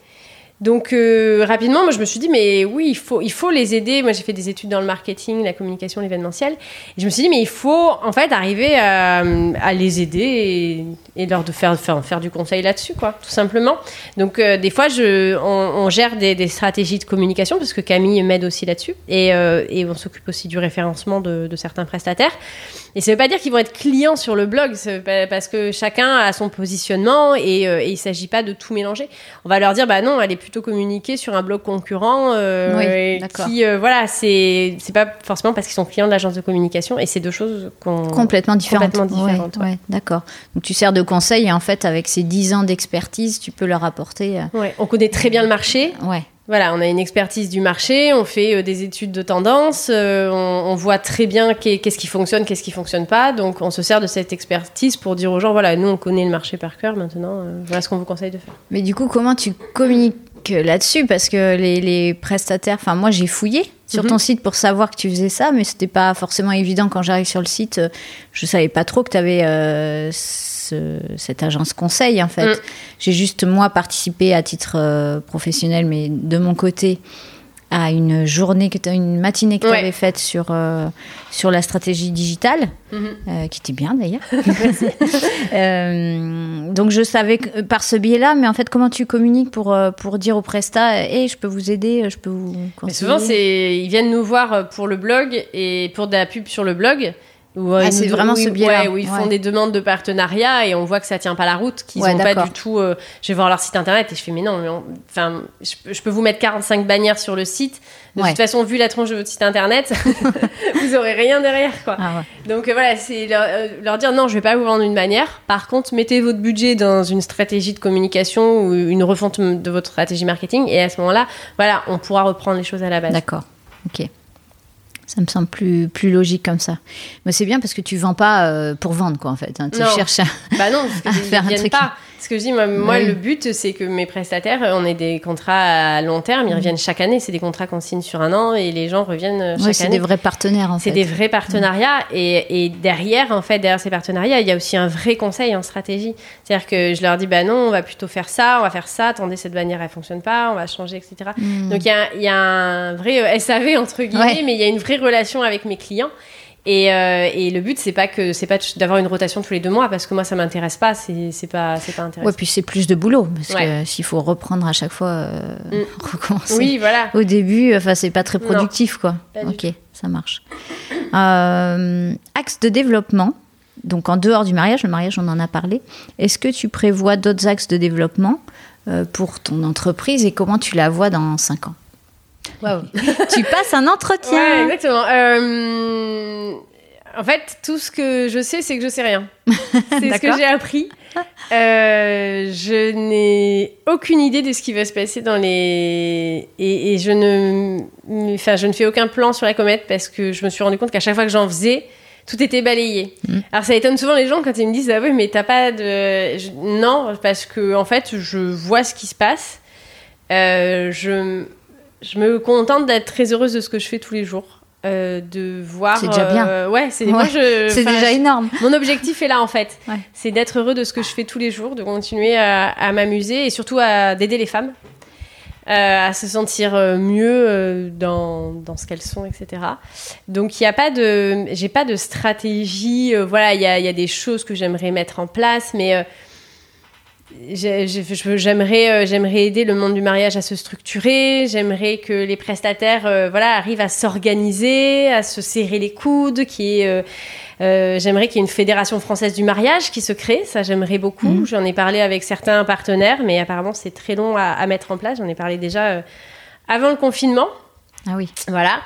[SPEAKER 2] Donc euh, rapidement, moi je me suis dit mais oui, il faut, il faut les aider. Moi j'ai fait des études dans le marketing, la communication, l'événementiel. Je me suis dit mais il faut en fait arriver à, à les aider et, leur de faire, faire, faire du conseil là-dessus quoi, tout simplement. Donc euh, des fois je, on, on gère des, des, stratégies de communication parce que Camille m'aide aussi là-dessus et, euh, et, on s'occupe aussi du référencement de, de certains prestataires. Et ça veut pas dire qu'ils vont être clients sur le blog, parce que chacun a son positionnement et, euh, et il s'agit pas de tout mélanger. On va leur dire bah non, est plutôt communiquer sur un blog concurrent euh,
[SPEAKER 1] oui,
[SPEAKER 2] qui voilà, c'est pas forcément parce qu'ils sont clients de l'agence de communication et c'est deux choses
[SPEAKER 1] complètement différentes.
[SPEAKER 2] Complètement différentes
[SPEAKER 1] ouais, ouais. d'accord. Donc tu sers de conseil et en fait avec ces 10 ans d'expertise, tu peux leur apporter euh,
[SPEAKER 2] Ouais, on connaît très bien le marché.
[SPEAKER 1] Ouais.
[SPEAKER 2] Voilà, on a une expertise du marché, on fait euh, des études de tendance, euh, on, on, voit très bien qu'est-ce qui fonctionne, qu'est-ce qui fonctionne pas. Donc, on se sert de cette expertise pour dire aux gens voilà, nous, on connaît le marché par cœur maintenant, voilà ce qu'on vous conseille de faire.
[SPEAKER 1] Mais du coup, comment tu communiques là-dessus? Parce que les, les prestataires, enfin, moi, j'ai fouillé sur
[SPEAKER 2] Mhm.
[SPEAKER 1] ton site pour savoir que tu faisais ça, mais c'était pas forcément évident quand j'arrive sur le site. Je savais pas trop que tu avais ce, cette agence conseil en fait.
[SPEAKER 2] Mm.
[SPEAKER 1] J'ai juste moi participé à titre euh, professionnel, mais de mon côté à une journée que une matinée que tu
[SPEAKER 2] Ouais.
[SPEAKER 1] avais faite sur euh, sur la stratégie digitale,
[SPEAKER 2] Mhm.
[SPEAKER 1] euh, qui était bien d'ailleurs. Euh, donc je savais que, par ce biais-là, mais en fait comment tu communiques pour euh, pour dire aux prestats, et je peux vous aider, je peux vous
[SPEAKER 2] Mais souvent, ils viennent nous voir euh, pour le blog et pour de la pub sur le blog. Où,
[SPEAKER 1] Ah, c'est vraiment
[SPEAKER 2] où
[SPEAKER 1] ce biais-là.
[SPEAKER 2] ouais, où ils font des demandes de partenariat et on voit que ça tient pas la route, qu'ils
[SPEAKER 1] Ouais,
[SPEAKER 2] ont pas du tout. euh, je vais voir leur site internet et je fais mais non, mais on- enfin, je, peux- je peux vous mettre 45 bannières sur le site. De toute façon, vu la tronche de votre site internet, vous aurez rien derrière quoi.
[SPEAKER 1] Ah.
[SPEAKER 2] Donc euh, voilà, c'est leur, euh, leur dire non, je vais pas vous vendre une bannière. Par contre, mettez votre budget dans une stratégie de communication ou une refonte de votre stratégie marketing et à ce moment-là, voilà, on pourra reprendre les choses à la base.
[SPEAKER 1] D'accord. Ok. Ça me semble plus, plus logique comme ça. Mais c'est bien parce que tu vends pas euh, pour vendre, quoi, en fait. hein. Tu
[SPEAKER 2] Non.
[SPEAKER 1] cherches à...
[SPEAKER 2] Bah non,
[SPEAKER 1] À faire un truc.
[SPEAKER 2] pas. Ce que je dis, moi, le but, c'est que mes prestataires, euh, on ait des contrats à long terme,
[SPEAKER 1] Mm.
[SPEAKER 2] ils reviennent chaque année. C'est des contrats qu'on signe sur un an et les gens reviennent euh, chaque
[SPEAKER 1] Ouais, c'est
[SPEAKER 2] année.
[SPEAKER 1] des vrais partenaires, en fait.
[SPEAKER 2] C'est des vrais partenariats et, et derrière, en fait, derrière ces partenariats, il y a aussi un vrai conseil en stratégie. C'est-à-dire que je leur dis, bah non, on va plutôt faire ça, on va faire ça, attendez, cette bannière, elle fonctionne pas, on va changer, etc.
[SPEAKER 1] Mm.
[SPEAKER 2] Donc il y a, il y a un vrai euh, SAV, entre guillemets,
[SPEAKER 1] Ouais.
[SPEAKER 2] mais il y a une vraie relation avec mes clients. Et, euh, et le but, c'est pas que c'est pas d'avoir une rotation tous les deux mois, parce que moi, ça m'intéresse pas, c'est pas, c'est pas intéressant.
[SPEAKER 1] Ouais, puis c'est plus de boulot. Parce
[SPEAKER 2] Ouais.
[SPEAKER 1] que s'il faut reprendre à chaque fois, euh,
[SPEAKER 2] Mm.
[SPEAKER 1] recommencer.
[SPEAKER 2] Oui, voilà.
[SPEAKER 1] Au début, enfin, c'est pas très
[SPEAKER 2] Non.
[SPEAKER 1] productif, quoi.
[SPEAKER 2] Pas du
[SPEAKER 1] ok, ça marche. Euh, axe de développement. Donc, en dehors du mariage, le mariage, on en a parlé. Est-ce que tu prévois d'autres axes de développement euh, pour ton entreprise et comment tu la vois dans 5 ans? Tu passes un
[SPEAKER 2] Ouais,
[SPEAKER 1] entretien.
[SPEAKER 2] exactement. Euh, en fait, tout ce que je sais, c'est que je sais rien. C'est ce que j'ai appris. Euh, je n'ai aucune idée de ce qui va se passer dans les et, et je ne, enfin, je ne fais aucun plan sur la comète parce que je me suis rendu compte qu'à chaque fois que j'en faisais, tout était balayé.
[SPEAKER 1] Mm.
[SPEAKER 2] Alors ça étonne souvent les gens quand ils me disent ah oui mais t'as pas de je- non parce que en fait je vois ce qui se passe. Euh, je je me contente d'être très heureuse de ce que je fais tous les jours. euh, de voir.
[SPEAKER 1] C'est déjà bien.
[SPEAKER 2] euh, ouais, c'est
[SPEAKER 1] Ouais, déjà
[SPEAKER 2] je-
[SPEAKER 1] énorme.
[SPEAKER 2] mon objectif est là en fait.
[SPEAKER 1] Ouais.
[SPEAKER 2] C'est d'être heureux de ce que je fais tous les jours, de continuer à, à m'amuser et surtout à d'aider les femmes euh, à se sentir mieux dans, dans ce qu'elles sont, etc. Donc il n'y a pas de, j'ai pas de stratégie. voilà, il y a, il y a des choses que j'aimerais mettre en place, mais euh, j'ai- j'ai- je- j'aimerais euh, j'aimerais aider le monde du mariage à se structurer. J'aimerais que les prestataires euh, voilà arrivent à s'organiser, à se serrer les coudes, qui euh, euh, j'aimerais qu'il y ait une fédération française du mariage qui se crée, ça j'aimerais beaucoup.
[SPEAKER 1] Mhm.
[SPEAKER 2] J'en ai parlé avec certains partenaires, mais apparemment c'est très long à, à mettre en place. J'en ai parlé déjà avant le confinement.
[SPEAKER 1] Ah oui.
[SPEAKER 2] Voilà.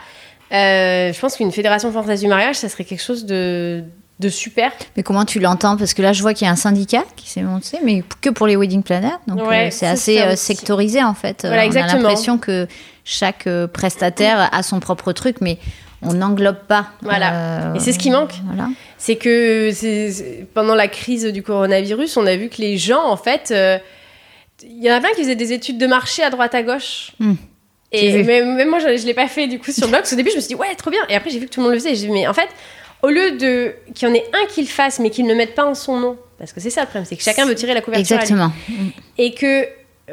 [SPEAKER 2] Je pense qu'une fédération française du mariage, ça serait quelque chose de, de super.
[SPEAKER 1] Mais comment tu l'entends? Parce que là, je vois qu'il y a un syndicat qui s'est monté, mais que pour les wedding planners. Donc,
[SPEAKER 2] Ouais,
[SPEAKER 1] euh, c'est assez euh, sectorisé, en fait. Euh,
[SPEAKER 2] Voilà,
[SPEAKER 1] on
[SPEAKER 2] exactement.
[SPEAKER 1] a l'impression que chaque euh, prestataire a son propre truc, mais on n'englobe pas.
[SPEAKER 2] Voilà.
[SPEAKER 1] euh,
[SPEAKER 2] Et c'est ce qui manque.
[SPEAKER 1] Voilà.
[SPEAKER 2] C'est que pendant la crise du coronavirus, on a vu que les gens, en fait, euh, il y en a plein qui faisaient des études de marché à droite à gauche.
[SPEAKER 1] Hmm.
[SPEAKER 2] Et même, même moi, je, je l'ai pas fait du coup sur le blog. Parce qu'au début, je me suis dit ouais, trop bien. Et après, j'ai vu que tout le monde le faisait. Et J'ai dit mais en fait, au lieu de qu'il y en ait un qui le fasse, mais qu'il ne le mette pas en son nom, parce que c'est ça le problème, c'est que chacun veut tirer la couverture. à lui.
[SPEAKER 1] Exactement.
[SPEAKER 2] et que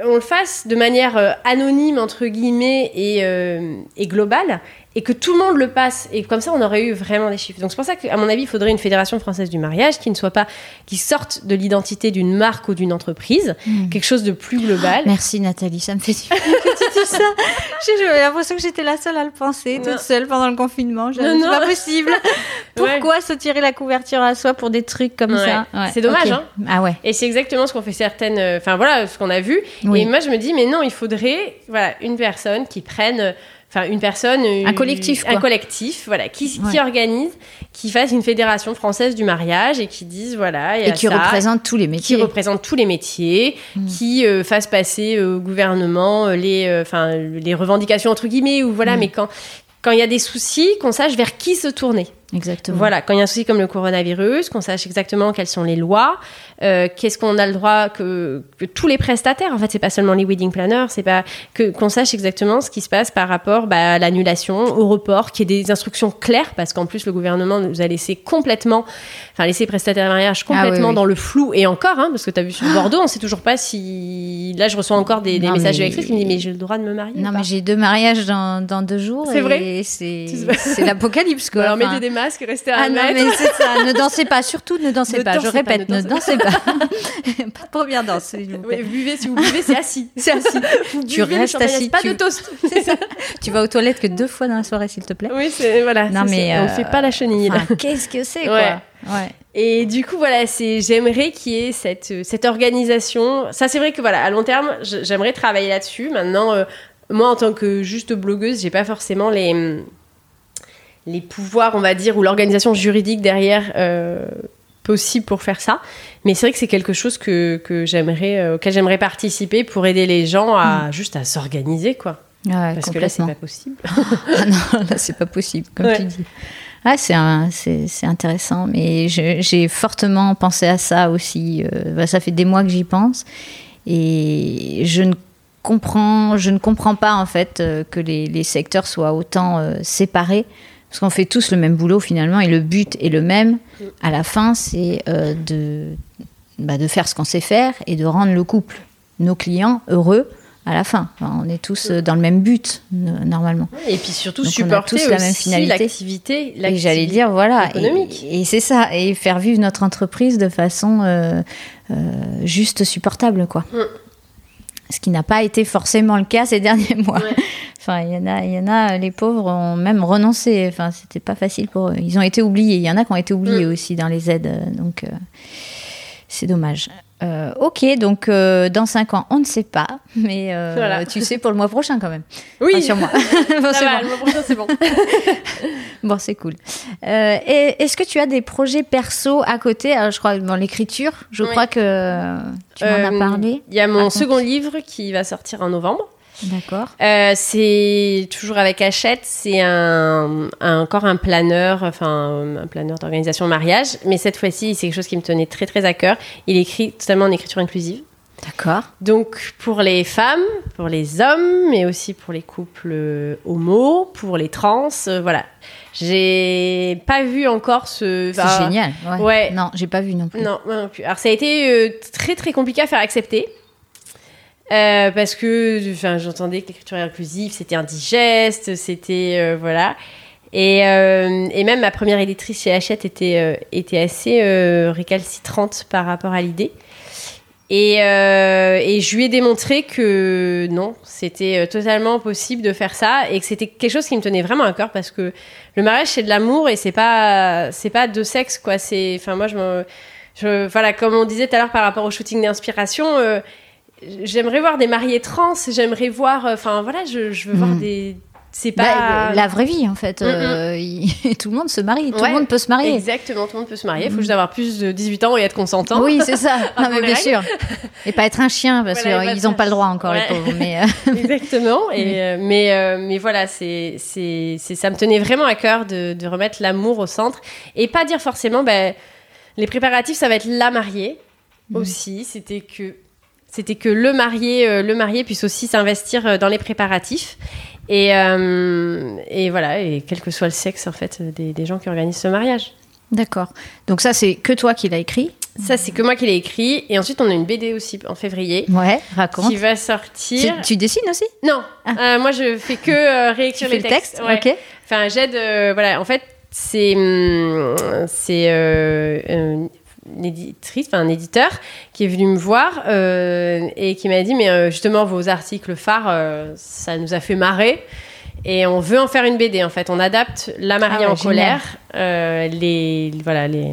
[SPEAKER 2] on le fasse de manière euh, anonyme entre guillemets et, euh, et globale et que tout le monde le passe et comme ça on aurait eu vraiment des chiffres donc c'est pour ça qu'à mon avis il faudrait une fédération française du mariage qui ne soit pas qui sorte de l'identité d'une marque ou d'une entreprise
[SPEAKER 1] Hmm.
[SPEAKER 2] quelque chose de plus global
[SPEAKER 1] Merci Nathalie, ça me fait du bien que tu dis ça. J'ai l'impression que j'étais la seule à le penser,
[SPEAKER 2] Non.
[SPEAKER 1] toute seule pendant le confinement. Je-
[SPEAKER 2] Non,
[SPEAKER 1] C'est
[SPEAKER 2] non.
[SPEAKER 1] pas possible. Pourquoi se tirer la couverture à soi pour des trucs comme
[SPEAKER 2] Ouais.
[SPEAKER 1] ça Ouais,
[SPEAKER 2] C'est dommage, hein.
[SPEAKER 1] Ah ouais.
[SPEAKER 2] et c'est exactement ce qu'on fait certaines euh, enfin voilà ce qu'on a vu
[SPEAKER 1] Oui.
[SPEAKER 2] et moi je me dis mais non il faudrait voilà une personne qui prenne Enfin, une personne. euh,
[SPEAKER 1] Un collectif, quoi.
[SPEAKER 2] Un collectif, voilà, qui, qui organise, qui fasse une fédération française du mariage et qui dise, voilà, il y a
[SPEAKER 1] Et qui
[SPEAKER 2] ça.
[SPEAKER 1] représente tous les
[SPEAKER 2] qui
[SPEAKER 1] métiers.
[SPEAKER 2] représente tous les métiers,
[SPEAKER 1] Mm.
[SPEAKER 2] qui euh, fasse passer au gouvernement euh, les, euh, enfin, les revendications entre guillemets ou voilà,
[SPEAKER 1] Mm.
[SPEAKER 2] mais quand quand il y a des soucis, qu'on sache vers qui se tourner.
[SPEAKER 1] Exactement.
[SPEAKER 2] Voilà, quand il y a un souci comme le coronavirus, qu'on sache exactement quelles sont les lois, euh, qu'est-ce qu'on a le droit que, que tous les prestataires, en fait, c'est pas seulement les wedding planners, c'est pas que qu'on sache exactement ce qui se passe par rapport bah, à l'annulation, au report, qu'il y ait des instructions claires, parce qu'en plus le gouvernement nous a laissé complètement, enfin laissé les prestataires de mariage
[SPEAKER 1] Ah oui,
[SPEAKER 2] complètement
[SPEAKER 1] oui.
[SPEAKER 2] dans le flou et encore, hein, parce que tu as vu sur Bordeaux, on sait toujours pas si là je reçois encore des, des
[SPEAKER 1] Non,
[SPEAKER 2] messages
[SPEAKER 1] mais-
[SPEAKER 2] lectrices qui me disent mais j'ai le droit de me marier.
[SPEAKER 1] Non, mais j'ai deux mariages dans, dans deux jours.
[SPEAKER 2] C'est vrai
[SPEAKER 1] c'est l'apocalypse, quoi.
[SPEAKER 2] Alors
[SPEAKER 1] Enfin,
[SPEAKER 2] mettez des masques, restez à
[SPEAKER 1] Ah
[SPEAKER 2] un
[SPEAKER 1] non,
[SPEAKER 2] mètre.
[SPEAKER 1] mais c'est ça. Ne dansez pas. Surtout, ne dansez
[SPEAKER 2] Ne
[SPEAKER 1] pas. Je
[SPEAKER 2] pas,
[SPEAKER 1] répète,
[SPEAKER 2] ne
[SPEAKER 1] ne dansez pas. pas de première danse, s'il vous plaît.
[SPEAKER 2] Ouais, buvez, si vous buvez, c'est assis.
[SPEAKER 1] C'est assis.
[SPEAKER 2] Vous
[SPEAKER 1] Tu
[SPEAKER 2] buvez
[SPEAKER 1] restes assis,
[SPEAKER 2] Pas
[SPEAKER 1] tu-
[SPEAKER 2] de toast.
[SPEAKER 1] Tu vas aux toilettes que deux fois dans la soirée, s'il te plaît.
[SPEAKER 2] Oui, c'est voilà.
[SPEAKER 1] Non, mais,
[SPEAKER 2] ça. on
[SPEAKER 1] euh,
[SPEAKER 2] fait pas la chenille.
[SPEAKER 1] Enfin, Qu'est-ce que c'est, quoi Ouais.
[SPEAKER 2] Et du coup, voilà, c'est j'aimerais qu'il y ait cette euh, cette organisation. Ça, c'est vrai que voilà, à long terme, j'aimerais travailler là-dessus. Maintenant, euh, moi, en tant que juste blogueuse, j'ai pas forcément les les pouvoirs, on va dire, ou l'organisation juridique derrière. euh, possible pour faire ça mais c'est vrai que c'est quelque chose que, que j'aimerais euh, auquel j'aimerais participer pour aider les gens à juste à s'organiser quoi
[SPEAKER 1] Ouais,
[SPEAKER 2] parce que là c'est pas possible
[SPEAKER 1] Ah non, là, c'est pas possible, comme
[SPEAKER 2] Ouais.
[SPEAKER 1] tu dis. Ah, c'est c'est c'est intéressant, mais j'ai fortement pensé à ça aussi. euh, bah, ça fait des mois que j'y pense, et je ne comprends, je ne comprends pas en fait que les, les secteurs soient autant séparés, parce qu'on fait tous le même boulot finalement, et le but est le même. À la fin, c'est euh, de bah, de faire ce qu'on sait faire et de rendre le couple, nos clients, heureux. À la fin, Enfin, on est tous euh, dans le même but no- normalement.
[SPEAKER 2] et puis surtout
[SPEAKER 1] Donc,
[SPEAKER 2] supporter
[SPEAKER 1] tous la même finalité.
[SPEAKER 2] l'activité
[SPEAKER 1] Et j'allais dire, voilà,
[SPEAKER 2] économique.
[SPEAKER 1] et, et c'est ça, et faire vivre notre entreprise de façon euh, euh, juste supportable, quoi.
[SPEAKER 2] Mm.
[SPEAKER 1] Ce qui n'a pas été forcément le cas ces derniers mois.
[SPEAKER 2] Ouais.
[SPEAKER 1] Enfin, il y en a, il y en a, les pauvres ont même renoncé. Enfin, c'était pas facile pour eux. Ils ont été oubliés. Il y en a qui ont été oubliés
[SPEAKER 2] Mm.
[SPEAKER 1] aussi dans les aides. euh, Donc, euh, c'est dommage. Euh, ok, donc euh, dans 5 ans, on ne sait pas, mais euh,
[SPEAKER 2] Voilà.
[SPEAKER 1] tu sais pour le mois prochain quand même.
[SPEAKER 2] oui.
[SPEAKER 1] Bon,
[SPEAKER 2] ça
[SPEAKER 1] c'est
[SPEAKER 2] va,
[SPEAKER 1] bon.
[SPEAKER 2] le mois prochain c'est bon
[SPEAKER 1] Bon, c'est cool. Est-ce que tu as des projets perso à côté? Alors, Je crois dans l'écriture, je
[SPEAKER 2] Oui.
[SPEAKER 1] crois que tu m'en as parlé.
[SPEAKER 2] il y a mon
[SPEAKER 1] Raconte.
[SPEAKER 2] second livre qui va sortir en novembre
[SPEAKER 1] D'accord.
[SPEAKER 2] Euh, c'est toujours avec Hachette, c'est un, un- encore un planeur, enfin un planeur d'organisation mariage, mais cette fois-ci c'est quelque chose qui me tenait très très à cœur. Il écrit totalement en écriture inclusive.
[SPEAKER 1] D'accord.
[SPEAKER 2] Donc pour les femmes, pour les hommes, mais aussi pour les couples homo, pour les trans, euh, voilà. J'ai pas vu encore ce.
[SPEAKER 1] C'est génial. Ouais.
[SPEAKER 2] ouais.
[SPEAKER 1] Non, j'ai pas vu non plus.
[SPEAKER 2] non, non plus. Alors ça a été euh, très très compliqué à faire accepter. Euh, parce que j'entendais que l'écriture inclusive c'était indigeste, c'était euh, voilà. Et, euh, et même ma première éditrice chez Hachette était, euh, était assez euh, récalcitrante par rapport à l'idée. Et, euh, et je lui ai démontré que non, c'était totalement possible de faire ça et que c'était quelque chose qui me tenait vraiment à cœur parce que le mariage c'est de l'amour et c'est pas c'est pas de sexe quoi. C'est enfin moi je je, voilà comme on disait tout à l'heure par rapport au shooting d'inspiration. J'aimerais voir des mariés trans, j'aimerais voir, euh, enfin voilà, je, je veux voir
[SPEAKER 1] Mhm.
[SPEAKER 2] des, c'est
[SPEAKER 1] Bah,
[SPEAKER 2] pas
[SPEAKER 1] la vraie vie, en fait.
[SPEAKER 2] Mm, mm.
[SPEAKER 1] euh, il- tout le monde se marie, tout
[SPEAKER 2] Ouais.
[SPEAKER 1] le monde peut se marier.
[SPEAKER 2] exactement, tout le monde peut se marier, il faut juste avoir plus de 18 ans et être consentant.
[SPEAKER 1] Oui, c'est ça. Non, mais bien sûr. Et pas être un chien, parce
[SPEAKER 2] Voilà,
[SPEAKER 1] qu'ils n'ont pas le droit encore,
[SPEAKER 2] Ouais.
[SPEAKER 1] les pauvres. Mais, euh,
[SPEAKER 2] Exactement. Et, euh, mais, mais voilà, c'est, c'est, ça me tenait vraiment à cœur de, de remettre l'amour au centre et pas dire forcément, ben, les préparatifs, ça va être la mariée aussi. C'était que, c'était que le marié, euh, le marié puisse aussi s'investir euh, dans les préparatifs. Et, euh, et voilà, et quel que soit le sexe en fait des, des gens qui organisent ce mariage.
[SPEAKER 1] D'accord. Donc ça, c'est que toi qui l'as écrit.
[SPEAKER 2] Ça, c'est que moi qui l'ai écrit. Et ensuite, on a une BD aussi en février.
[SPEAKER 1] Ouais, raconte.
[SPEAKER 2] Qui va sortir.
[SPEAKER 1] Tu, tu dessines aussi?
[SPEAKER 2] Non, ah. euh, moi je fais que euh, réécrire
[SPEAKER 1] tu
[SPEAKER 2] les
[SPEAKER 1] fais
[SPEAKER 2] textes.
[SPEAKER 1] le texte
[SPEAKER 2] Ouais.
[SPEAKER 1] Ok.
[SPEAKER 2] Enfin, j'aide. euh, voilà, en fait, c'est hum, c'est une éditrice, enfin un éditeur qui est venu me voir euh, et qui m'a dit mais euh, justement vos articles phares, euh, ça nous a fait marrer. Et on veut en faire une BD en fait. On adapte La mariée
[SPEAKER 1] Ah
[SPEAKER 2] en colère, les, voilà, les,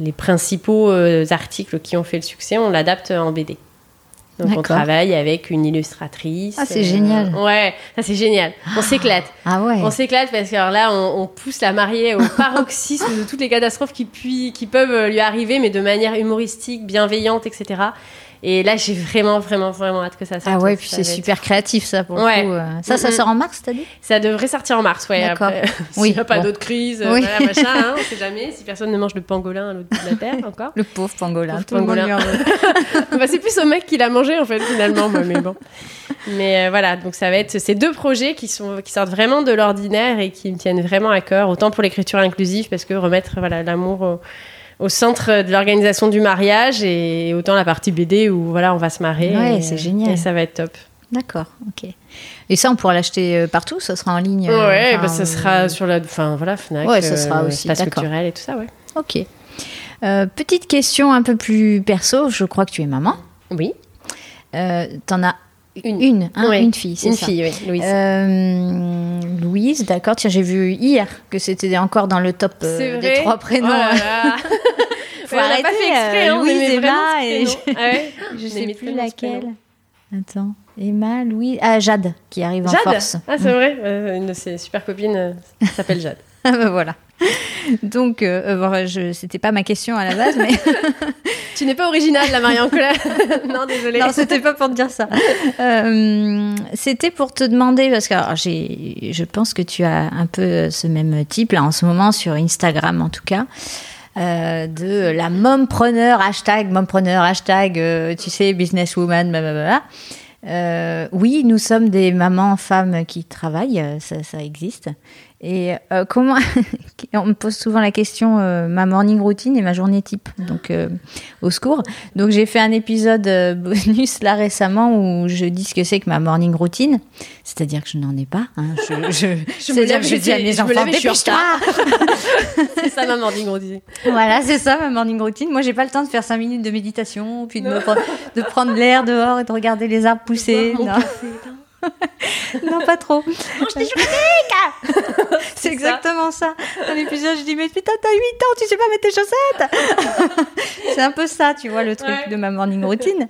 [SPEAKER 2] les principaux articles qui ont fait le succès, on l'adapte en BD. Donc on travaille avec une illustratrice.
[SPEAKER 1] Ah, c'est génial.
[SPEAKER 2] Ouais, ça c'est génial. On s'éclate.
[SPEAKER 1] Ah ouais.
[SPEAKER 2] On s'éclate parce que alors là, on, on pousse la mariée au paroxysme de toutes les catastrophes qui, puis, qui peuvent euh, lui arriver, mais de manière humoristique, bienveillante, etc. Et là, j'ai vraiment, vraiment, vraiment hâte que ça sorte.
[SPEAKER 1] Ah ouais, puis c'est
[SPEAKER 2] être-
[SPEAKER 1] super créatif ça pour
[SPEAKER 2] Ouais.
[SPEAKER 1] le coup. euh. Ça, ça sort en mars, t'as dit?
[SPEAKER 2] Ça devrait sortir en mars, ouais.
[SPEAKER 1] D'accord. Oui,
[SPEAKER 2] s'il n'y a pas
[SPEAKER 1] bon.
[SPEAKER 2] d'autres crises, euh,
[SPEAKER 1] Oui.
[SPEAKER 2] voilà, machin, hein, on sait jamais. Si personne ne mange le pangolin à l'autre bout de la terre encore.
[SPEAKER 1] Le pauvre pangolin.
[SPEAKER 2] Pauvre
[SPEAKER 1] tout le
[SPEAKER 2] pangolin. Bah, c'est plus au mec qui l'a mangé en fait finalement, mais bon. Mais euh, voilà, donc ça va être ces deux projets qui sont qui sortent vraiment de l'ordinaire et qui me tiennent vraiment à cœur, autant pour l'écriture inclusive parce que remettre voilà l'amour au, au centre de l'organisation du mariage et autant la partie BD où voilà on va se marrer.
[SPEAKER 1] Ouais, c'est
[SPEAKER 2] euh,
[SPEAKER 1] génial.
[SPEAKER 2] Et ça va être top.
[SPEAKER 1] D'accord, ok. Et ça, on pourra l'acheter euh, partout Ça sera en ligne euh,
[SPEAKER 2] ouais,
[SPEAKER 1] enfin,
[SPEAKER 2] bah, ça
[SPEAKER 1] euh,
[SPEAKER 2] sera sur la, enfin voilà Fnac,
[SPEAKER 1] Ouais, ça sera
[SPEAKER 2] euh,
[SPEAKER 1] aussi,
[SPEAKER 2] espace culturel et tout ça, ouais.
[SPEAKER 1] Ok. Euh, petite question un peu plus perso. Je crois que tu es maman.
[SPEAKER 2] Oui,
[SPEAKER 1] Euh, T'en as
[SPEAKER 2] Une.
[SPEAKER 1] une, hein,
[SPEAKER 2] Ouais.
[SPEAKER 1] une fille, c'est
[SPEAKER 2] une fille, oui, Louise.
[SPEAKER 1] Euh, Louise, d'accord. Tiens, j'ai vu hier que c'était encore dans le top euh,
[SPEAKER 2] c'est
[SPEAKER 1] des trois prénoms.
[SPEAKER 2] Oh là là.
[SPEAKER 1] Faut
[SPEAKER 2] Ouais, on l'a
[SPEAKER 1] arrêter,
[SPEAKER 2] pas fait exprès,
[SPEAKER 1] euh,
[SPEAKER 2] hein, on
[SPEAKER 1] Louise, Emma et
[SPEAKER 2] prénom. Ah ouais
[SPEAKER 1] je sais plus laquelle. Attends, Emma, Louise, ah Jade qui arrive en
[SPEAKER 2] Jade
[SPEAKER 1] force.
[SPEAKER 2] Ah, c'est vrai euh, Une de ses super copines s'appelle Jade.
[SPEAKER 1] Ah bah voilà. Donc, euh, euh, bon, je, c'était pas ma question à la base, mais
[SPEAKER 2] tu n'es pas originale, la Marie en colère. non, désolée.
[SPEAKER 1] non, c'était pas pour te dire ça. Euh, c'était pour te demander parce que alors, j'ai, je pense que tu as un peu ce même type là en ce moment sur Instagram en tout cas. euh, de la mompreneur, hashtag mompreneur, hashtag, euh, tu sais, businesswoman, blablabla. Euh, oui, nous sommes des mamans, femmes qui travaillent, euh, ça, ça existe. Et euh, comment On me pose souvent la question euh, ma morning routine et ma journée type, donc euh, au secours. Donc j'ai fait un épisode bonus là récemment où je dis ce que c'est que ma morning routine, c'est-à-dire que je n'en ai pas. hein. Je, je,
[SPEAKER 2] Je
[SPEAKER 1] c'est-à-dire que je dis à mes
[SPEAKER 2] me
[SPEAKER 1] enfants dépêche-toi.
[SPEAKER 2] c'est ça, ma morning routine.
[SPEAKER 1] Voilà, c'est ça ma morning routine. Moi, j'ai pas le temps de faire 5 minutes de méditation, puis de, me pre- de prendre l'air dehors et de regarder les arbres pousser. Non, pas trop. C'est
[SPEAKER 2] ça.
[SPEAKER 1] exactement ça. Dans l'épisode, je dis Mais putain, t'as 8 ans, tu sais pas mettre tes chaussettes C'est un peu ça, tu vois, le truc
[SPEAKER 2] Ouais.
[SPEAKER 1] de ma morning routine.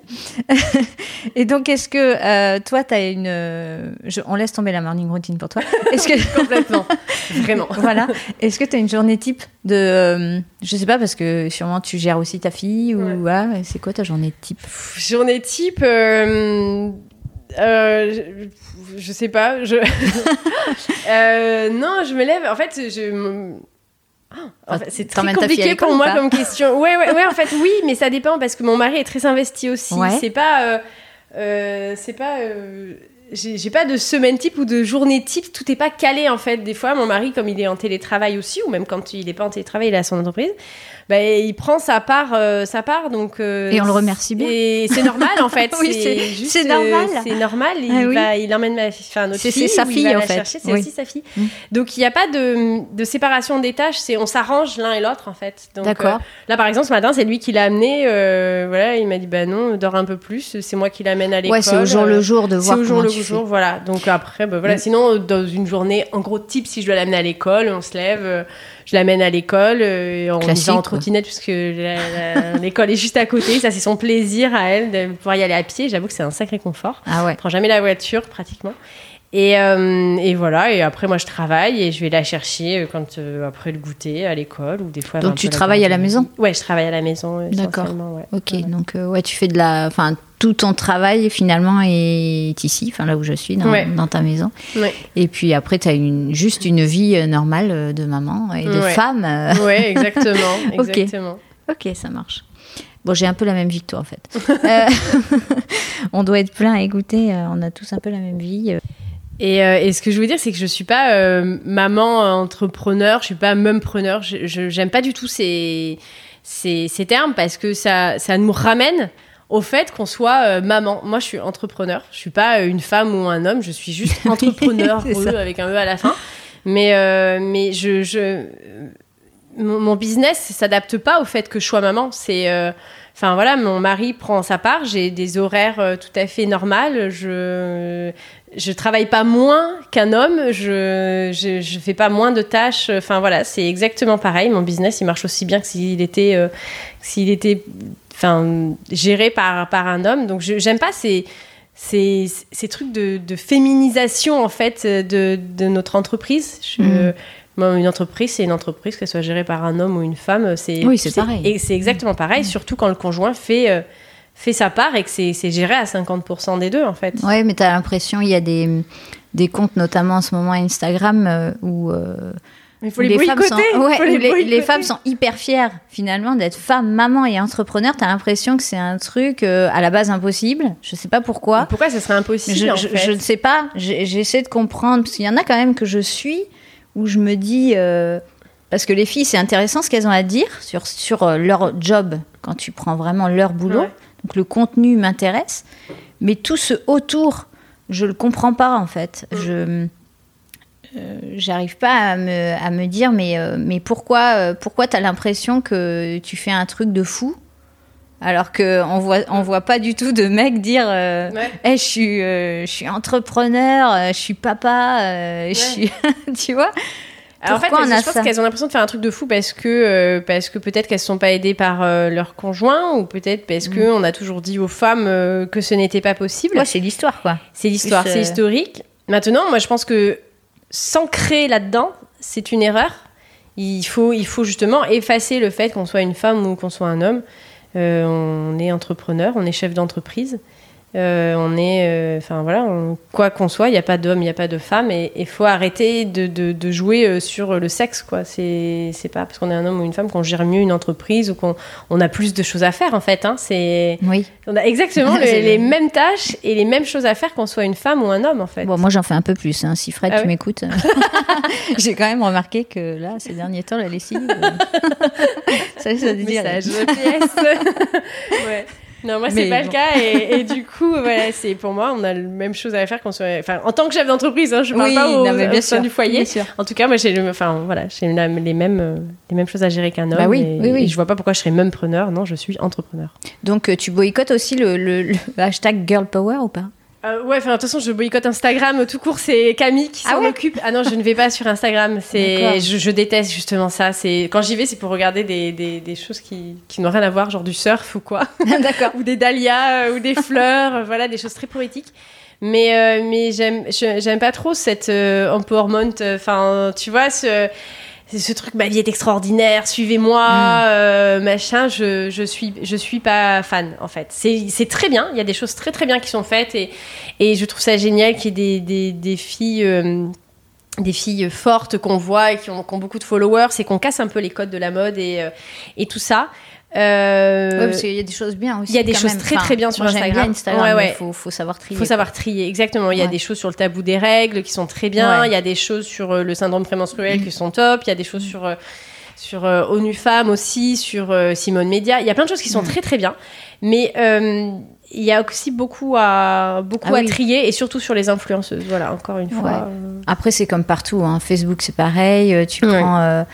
[SPEAKER 1] et donc, est-ce que euh, toi, t'as une. euh, je- on laisse tomber la morning routine pour toi. Est-ce que.
[SPEAKER 2] Complètement. Vraiment.
[SPEAKER 1] voilà. Est-ce que tu as une journée type de. euh, je sais pas, parce que sûrement tu gères aussi ta fille ou.
[SPEAKER 2] Ouais.
[SPEAKER 1] voilà, c'est quoi ta journée type?
[SPEAKER 2] Journée type. euh, euh, je, je sais pas. Je... Euh, non, je me lève. En fait, je. Ah, en fait, c'est très compliqué pour
[SPEAKER 1] ou
[SPEAKER 2] moi comme question. Ouais, ouais, ouais, en fait, oui, mais ça dépend parce que mon mari est très investi aussi.
[SPEAKER 1] Ouais.
[SPEAKER 2] C'est pas. euh, c'est pas. J'ai pas de semaine type ou de journée type, tout est pas calé en fait. Des fois, mon mari, comme il est en télétravail aussi, ou même quand il est pas en télétravail, il à son entreprise, bah, il prend sa part, euh, sa part donc. euh,
[SPEAKER 1] Et on le remercie bien.
[SPEAKER 2] Et c'est normal en fait.
[SPEAKER 1] Oui, c'est- c'est
[SPEAKER 2] euh,
[SPEAKER 1] normal.
[SPEAKER 2] c'est normal. Il,
[SPEAKER 1] Ah oui.
[SPEAKER 2] va, il emmène ma enfin notre
[SPEAKER 1] C'est-
[SPEAKER 2] fille,
[SPEAKER 1] c'est sa fille, en fait.
[SPEAKER 2] C'est
[SPEAKER 1] Oui.
[SPEAKER 2] aussi sa fille.
[SPEAKER 1] Mm.
[SPEAKER 2] Donc il n'y a pas de, de séparation des tâches. C'est on s'arrange l'un et l'autre en fait.
[SPEAKER 1] D'accord.
[SPEAKER 2] là par exemple ce matin c'est lui qui l'a amené. voilà, il m'a dit bah non, dors un peu plus. C'est moi qui l'amène à l'école.
[SPEAKER 1] Ouais, c'est au jour le jour de
[SPEAKER 2] c'est
[SPEAKER 1] voir
[SPEAKER 2] au jour le
[SPEAKER 1] tu
[SPEAKER 2] jour, voilà. Donc après, bah, voilà.
[SPEAKER 1] Mm.
[SPEAKER 2] Sinon, dans une journée, en gros, type, si je dois l'amener à l'école, on se lève, euh, je l'amène à l'école, euh, on y va en trottinette puisque l'école est juste à côté. Ça, c'est son plaisir à elle de pouvoir y aller à pied. J'avoue que c'est un sacré confort.
[SPEAKER 1] Ah ouais.
[SPEAKER 2] Je prends jamais la voiture pratiquement. Et, euh, et voilà. Et après, moi, je travaille et je vais la chercher euh, quand euh, après le goûter à l'école ou des fois.
[SPEAKER 1] Donc tu travailles à la maison
[SPEAKER 2] Ouais, je travaille à la maison. euh,
[SPEAKER 1] D'accord.
[SPEAKER 2] ouais.
[SPEAKER 1] Ok, donc euh, ouais, tu fais de la, enfin tout ton travail finalement est ici, enfin là où je suis, dans,
[SPEAKER 2] Ouais.
[SPEAKER 1] dans ta maison.
[SPEAKER 2] Ouais.
[SPEAKER 1] Et puis après, tu as une, juste une vie normale de maman et de femme.
[SPEAKER 2] Ouais, exactement. Exactement.
[SPEAKER 1] Ok, ça marche. Bon, j'ai un peu la même vie que toi en fait. On doit être plein à écouter, on a tous un peu la même vie. Euh.
[SPEAKER 2] Et, euh, et ce que je veux dire, c'est que je suis pas euh, maman euh, entrepreneur, je suis pas mumpreneur. Je je- j'aime pas du tout ces ces, ces termes parce que ça, ça nous ramène au fait qu'on soit euh, maman. Moi, je suis entrepreneur. Je suis pas une femme ou un homme. Je suis juste entrepreneur. E, avec un E à la fin. Mais, euh, mais je, je, mon, mon business s'adapte pas au fait que je sois maman. C'est, euh, enfin voilà, mon mari prend sa part. J'ai des horaires euh, tout à fait normales. Je, je travaille pas moins qu'un homme. Je, je, fais pas moins de tâches. Enfin voilà, c'est exactement pareil. Mon business, il marche aussi bien que s'il était, euh, s'il était, enfin, géré par par un homme. Donc j'aime pas ces ces, ces trucs de, de féminisation en fait de, de notre entreprise.
[SPEAKER 1] Mhm.
[SPEAKER 2] Une entreprise, c'est une entreprise, qu'elle soit gérée par un homme ou une femme. C'est,
[SPEAKER 1] Oui, c'est pareil.
[SPEAKER 2] Et c'est exactement pareil, surtout quand le conjoint fait, euh, fait sa part et que c'est, c'est géré à 50% des deux en fait.
[SPEAKER 1] Ouais, mais t'as l'impression, il y a des, des comptes, notamment en ce moment à Instagram, euh, où, euh,
[SPEAKER 2] Il faut les,
[SPEAKER 1] femmes sont, ouais,
[SPEAKER 2] faut
[SPEAKER 1] où les, femmes sont hyper fières, finalement, d'être femme, maman et entrepreneur. T'as l'impression que c'est un truc euh, à la base impossible. Je sais pas pourquoi.
[SPEAKER 2] Pourquoi ça serait impossible
[SPEAKER 1] Je,
[SPEAKER 2] en
[SPEAKER 1] je-
[SPEAKER 2] fait
[SPEAKER 1] je ne sais pas. J'essaie de comprendre. Parce qu'il y en a quand même que je suis où je me dis. euh, parce que les filles, c'est intéressant ce qu'elles ont à dire sur, sur euh, leur job quand tu prends vraiment leur boulot.
[SPEAKER 2] Ouais.
[SPEAKER 1] Donc le contenu m'intéresse. Mais tout ce autour, je le comprends pas en fait.
[SPEAKER 2] Mm.
[SPEAKER 1] Je. euh, J'arrive pas à me, à me dire, mais, euh, mais pourquoi, euh, pourquoi tu as l'impression que tu fais un truc de fou alors qu'on voit, on voit pas du tout de mecs dire euh,
[SPEAKER 2] Ouais.
[SPEAKER 1] Eh, je suis, euh, je suis entrepreneur, euh, je suis papa, euh, je suis, tu vois?
[SPEAKER 2] Alors, en fait,
[SPEAKER 1] on a
[SPEAKER 2] je pense qu'elles ont l'impression de faire un truc de fou parce que, euh, parce que peut-être qu'elles ne sont pas aidées par euh, leur conjoint ou peut-être parce
[SPEAKER 1] Mm.
[SPEAKER 2] qu'on a toujours dit aux femmes euh, que ce n'était pas possible.
[SPEAKER 1] Ouais, c'est l'histoire, quoi.
[SPEAKER 2] C'est l'histoire, c'est
[SPEAKER 1] euh,
[SPEAKER 2] historique. Maintenant, moi, je pense que s'ancrer là-dedans, c'est une erreur. Il faut, il faut justement effacer le fait qu'on soit une femme ou qu'on soit un homme. Euh, on est entrepreneur, on est chef d'entreprise. Euh, on est, euh, enfin voilà, on- quoi qu'on soit, il n'y a pas d'homme, il n'y a pas de femme, et il faut arrêter de, de- de jouer euh, sur le sexe, quoi. C'est, c'est pas parce qu'on est un homme ou une femme qu'on gère mieux une entreprise ou qu'on on a plus de choses à faire, en fait. Hein. C'est,
[SPEAKER 1] Oui.
[SPEAKER 2] on a exactement le- les mêmes tâches et les mêmes choses à faire qu'on soit une femme ou un homme, en fait.
[SPEAKER 1] Bon, moi, j'en fais un peu plus. Hein. Si Fred,
[SPEAKER 2] Ah
[SPEAKER 1] tu m'écoutes, j'ai quand même remarqué que là, ces derniers temps, la lessive, ça, ça veut dire.
[SPEAKER 2] Message PS. ouais. Non, moi, c'est pas
[SPEAKER 1] bon.
[SPEAKER 2] le cas. Et, et du coup, voilà, c'est pour moi, on a la même chose à faire qu'on soit. Enfin, en tant que chef d'entreprise, hein, je parle
[SPEAKER 1] Oui,
[SPEAKER 2] pas au,
[SPEAKER 1] non, mais bien sûr,
[SPEAKER 2] du foyer.
[SPEAKER 1] bien sûr.
[SPEAKER 2] En tout cas, moi, j'ai le, enfin, voilà, j'ai la- les mêmes, euh, les mêmes choses à gérer qu'un homme.
[SPEAKER 1] Bah oui,
[SPEAKER 2] et,
[SPEAKER 1] oui, oui.
[SPEAKER 2] et je vois pas pourquoi je serais même preneur. Non, je suis entrepreneur.
[SPEAKER 1] Donc, euh, tu boycottes aussi le, le- le hashtag Girl Power ou pas?
[SPEAKER 2] Euh, ouais, enfin, de toute façon, je boycotte Instagram. Tout court, c'est Camille qui
[SPEAKER 1] Ah
[SPEAKER 2] s'en
[SPEAKER 1] ouais
[SPEAKER 2] occupe. Ah non, je ne vais pas sur Instagram. C'est, je, je déteste justement ça. C'est quand j'y vais, c'est pour regarder des, des, des choses qui, qui n'ont rien à voir, genre du surf ou quoi.
[SPEAKER 1] D'accord.
[SPEAKER 2] ou des dahlias euh, ou des fleurs, euh, voilà, des choses très poétiques. Mais, euh, mais j'aime, j'aime pas trop cette euh, empowerment. Enfin, tu vois, ce, c'est ce truc, ma vie est extraordinaire, suivez-moi,
[SPEAKER 1] Mm.
[SPEAKER 2] euh, machin. Je, je suis, je suis pas fan en fait. C'est, c'est très bien. Il y a des choses très très bien qui sont faites et, et je trouve ça génial qu'il y ait des, des, des filles. euh, des filles fortes qu'on voit et qui ont, qui ont beaucoup de followers et qu'on casse un peu les codes de la mode et, euh, et tout ça. Euh,
[SPEAKER 1] parce qu'il y a des choses bien aussi.
[SPEAKER 2] il y a des choses
[SPEAKER 1] même.
[SPEAKER 2] très, très bien sur Instagram.
[SPEAKER 1] bien Instagram.
[SPEAKER 2] Ouais, ouais.
[SPEAKER 1] Il faut, faut savoir trier.
[SPEAKER 2] il faut savoir trier, exactement. Il y a
[SPEAKER 1] Ouais.
[SPEAKER 2] des choses sur le tabou des règles qui sont très bien.
[SPEAKER 1] Ouais.
[SPEAKER 2] Il y a des choses sur euh, le syndrome prémenstruel
[SPEAKER 1] Mm.
[SPEAKER 2] qui sont top. Il y a des choses sur, euh, sur euh, ONU Femmes aussi, sur euh, Simone Média. Il y a plein de choses qui sont
[SPEAKER 1] Mm.
[SPEAKER 2] très, très bien. Mais euh, il y a aussi beaucoup à, beaucoup
[SPEAKER 1] Ah
[SPEAKER 2] à
[SPEAKER 1] oui.
[SPEAKER 2] trier et surtout sur les influenceuses. Voilà, encore une fois.
[SPEAKER 1] Ouais. Après, c'est comme partout. hein. Facebook, c'est pareil. Tu
[SPEAKER 2] Ouais.
[SPEAKER 1] prends. euh,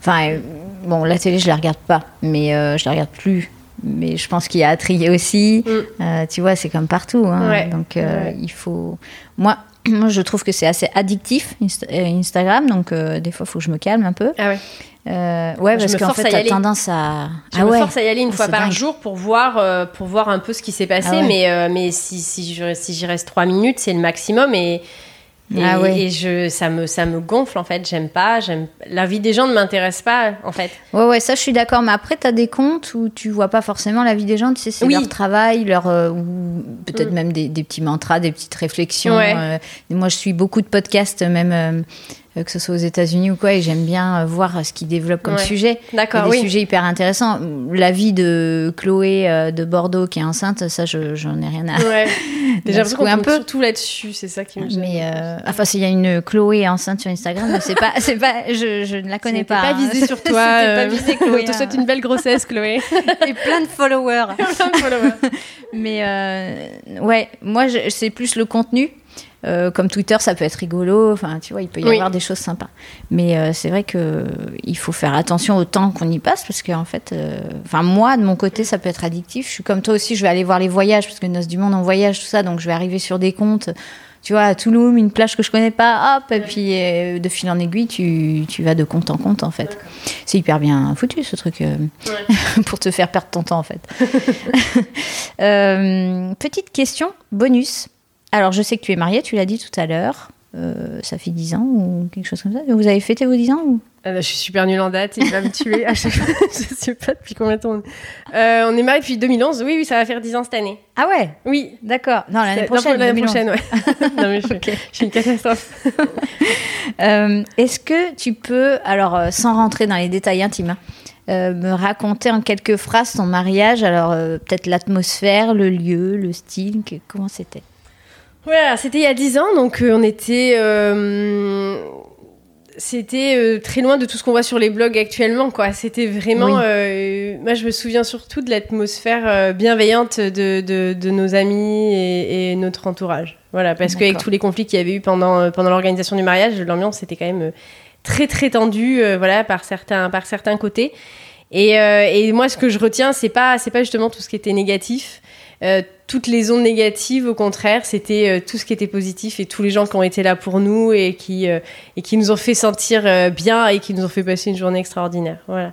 [SPEAKER 1] Enfin, bon, la télé, je la regarde pas, mais euh, je la regarde plus. Mais je pense qu'il y a à trier aussi.
[SPEAKER 2] Mm.
[SPEAKER 1] Euh, tu vois, c'est comme partout. hein.
[SPEAKER 2] Ouais.
[SPEAKER 1] Donc, euh,
[SPEAKER 2] Ouais.
[SPEAKER 1] il faut. Moi, moi, je trouve que c'est assez addictif, Insta- euh, Instagram. Donc, des fois, il faut que je me calme un peu.
[SPEAKER 2] Ah ouais.
[SPEAKER 1] Euh, ouais,
[SPEAKER 2] Je
[SPEAKER 1] parce qu'en fait, t'as tendance à.
[SPEAKER 2] Je
[SPEAKER 1] ah
[SPEAKER 2] me
[SPEAKER 1] ouais.
[SPEAKER 2] force à y aller une
[SPEAKER 1] Oh,
[SPEAKER 2] fois par
[SPEAKER 1] dingue.
[SPEAKER 2] jour pour voir, euh, pour voir un peu ce qui s'est passé.
[SPEAKER 1] Ah ouais.
[SPEAKER 2] Mais, euh, mais si, si, si j'y reste trois minutes, c'est le maximum. Et, et,
[SPEAKER 1] Ah ouais.
[SPEAKER 2] et je, ça, me, ça me gonfle en fait. J'aime pas. J'aime... La vie des gens ne m'intéresse pas en fait.
[SPEAKER 1] Ouais, ouais, ça, je suis d'accord. Mais après, t'as des comptes où tu vois pas forcément la vie des gens. Tu sais, c'est
[SPEAKER 2] Oui.
[SPEAKER 1] leur travail, leur. euh, ou peut-être
[SPEAKER 2] Mm.
[SPEAKER 1] même des, des petits mantras, des petites réflexions.
[SPEAKER 2] Ouais.
[SPEAKER 1] euh. Moi, je suis beaucoup de podcasts, même euh, que ce soit aux États-Unis ou quoi, et j'aime bien euh, voir ce qu'ils développent comme
[SPEAKER 2] Ouais.
[SPEAKER 1] sujet.
[SPEAKER 2] D'accord,
[SPEAKER 1] des
[SPEAKER 2] oui.
[SPEAKER 1] sujets hyper intéressants. La vie de Chloé euh, de Bordeaux qui est enceinte, ça, je- j'en ai rien à.
[SPEAKER 2] Ouais. Déjà, l'impression qu'on un peu surtout là-dessus, c'est ça qui me gêne.
[SPEAKER 1] Mais euh, enfin, s'il y a une Chloé enceinte sur Instagram, c'est pas, c'est pas, je, je ne la connais pas.
[SPEAKER 2] pas visé sur toi. pas visé, Chloé. On te souhaite une belle grossesse, Chloé.
[SPEAKER 1] Et plein de followers. plein de followers. Mais euh, ouais, moi, c'est plus le contenu. Euh, comme Twitter, ça peut être rigolo. Enfin, tu vois, il peut y avoir des choses sympas. Mais euh, c'est vrai que il faut faire attention au temps qu'on y passe parce qu'en fait, euh, enfin moi de mon côté, ça peut être addictif. Je suis comme toi aussi. Je vais aller voir les voyages parce que Noces du Monde en voyage, tout ça. Donc je vais arriver sur des comptes. Tu vois, à Toulouse, une plage que je connais pas, hop, et puis de fil en aiguille, tu, tu, vas de compte en compte, en fait. C'est hyper bien foutu, ce truc, pour te faire perdre ton temps, en fait. petite question, bonus. Alors, je sais que tu es mariée, tu l'as dit tout à l'heure. Euh, ça fait 10 ans ou quelque chose comme ça. Vous avez fêté vos 10 ans ou?
[SPEAKER 2] Ah bah, Je suis super nulle en date, il va me tuer à chaque fois. je sais pas depuis combien de temps. On est, euh, on est mariés depuis 2011. Oui, oui, ça va faire 10 ans cette année.
[SPEAKER 1] Ah ouais?
[SPEAKER 2] Oui.
[SPEAKER 1] D'accord. Non, l'année prochaine.
[SPEAKER 2] L'année prochaine, ouais. non, mais je, suis une catastrophe.
[SPEAKER 1] euh, Est-ce que tu peux, alors sans rentrer dans les détails intimes, hein, me raconter en quelques phrases ton mariage? Alors, peut-être l'atmosphère, le lieu, le style, comment c'était?
[SPEAKER 2] C'était il y a 10 ans, donc euh, on était. Euh, c'était euh, très loin de tout ce qu'on voit sur les blogs actuellement, quoi. C'était vraiment. moi, je me souviens surtout de l'atmosphère bienveillante de, de, nos amis et, notre entourage. Voilà, parce qu'avec tous les conflits qu'il y avait eu pendant, pendant l'organisation du mariage, l'ambiance était quand même très, très tendue, voilà, par certains, par certains côtés. Et, et, moi, ce que je retiens, c'est pas, c'est pas justement tout ce qui était négatif. Euh, toutes les ondes négatives, au contraire, c'était euh, tout ce qui était positif et tous les gens qui ont été là pour nous et qui, euh, et qui nous ont fait sentir bien et qui nous ont fait passer une journée extraordinaire. Voilà.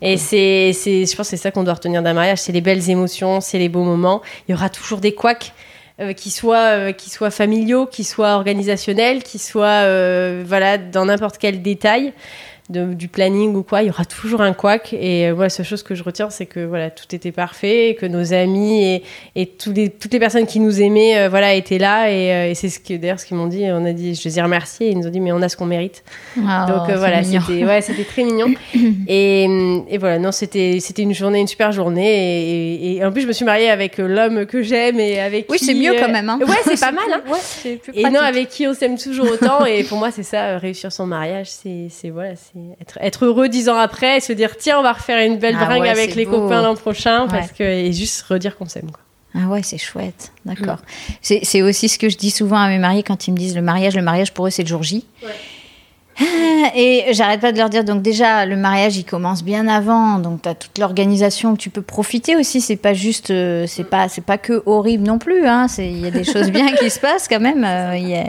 [SPEAKER 2] Et c'est, c'est, je pense que c'est ça qu'on doit retenir d'un mariage, c'est les belles émotions, c'est les beaux moments. Il y aura toujours des couacs. qui soient qui soient familiaux, qui soient organisationnels, qui soient voilà dans n'importe quel détail du planning ou quoi, il y aura toujours un couac. Et moi, euh, la seule chose que je retiens, c'est que voilà, tout était parfait, et que nos amis et, et les, toutes les personnes qui nous aimaient euh, voilà, étaient là. Et, euh, et c'est ce que, d'ailleurs ce qu'ils m'ont dit. On a dit, je les ai remerciés. Et ils nous ont dit, mais on a ce qu'on mérite. Donc voilà, c'était ouais, c'était très mignon. et, et, voilà, non, c'était c'était une journée, une super journée. Et, en plus, je me suis mariée avec l'homme que j'aime et avec
[SPEAKER 1] oui, c'est mieux quand même. Hein.
[SPEAKER 2] Ouais, c'est pas mal. Hein. Ouais, et non, avec qui on s'aime toujours autant. et pour moi, c'est ça, réussir son mariage, c'est voilà, c'est être, être, heureux dix ans après et se dire tiens on va refaire une belle ah bringue avec les copains l'an prochain parce que et juste redire qu'on s'aime quoi.
[SPEAKER 1] Ah ouais, c'est chouette, d'accord. C'est aussi ce que je dis souvent à mes mariés quand ils me disent le mariage, le mariage pour eux c'est le jour J. Ah, et j'arrête pas de leur dire, donc déjà, le mariage, il commence bien avant, donc tu as toute l'organisation que tu peux profiter aussi, c'est pas juste, euh, c'est pas, c'est pas que horrible non plus, hein, il y a des choses bien qui se passent quand même, euh, y a,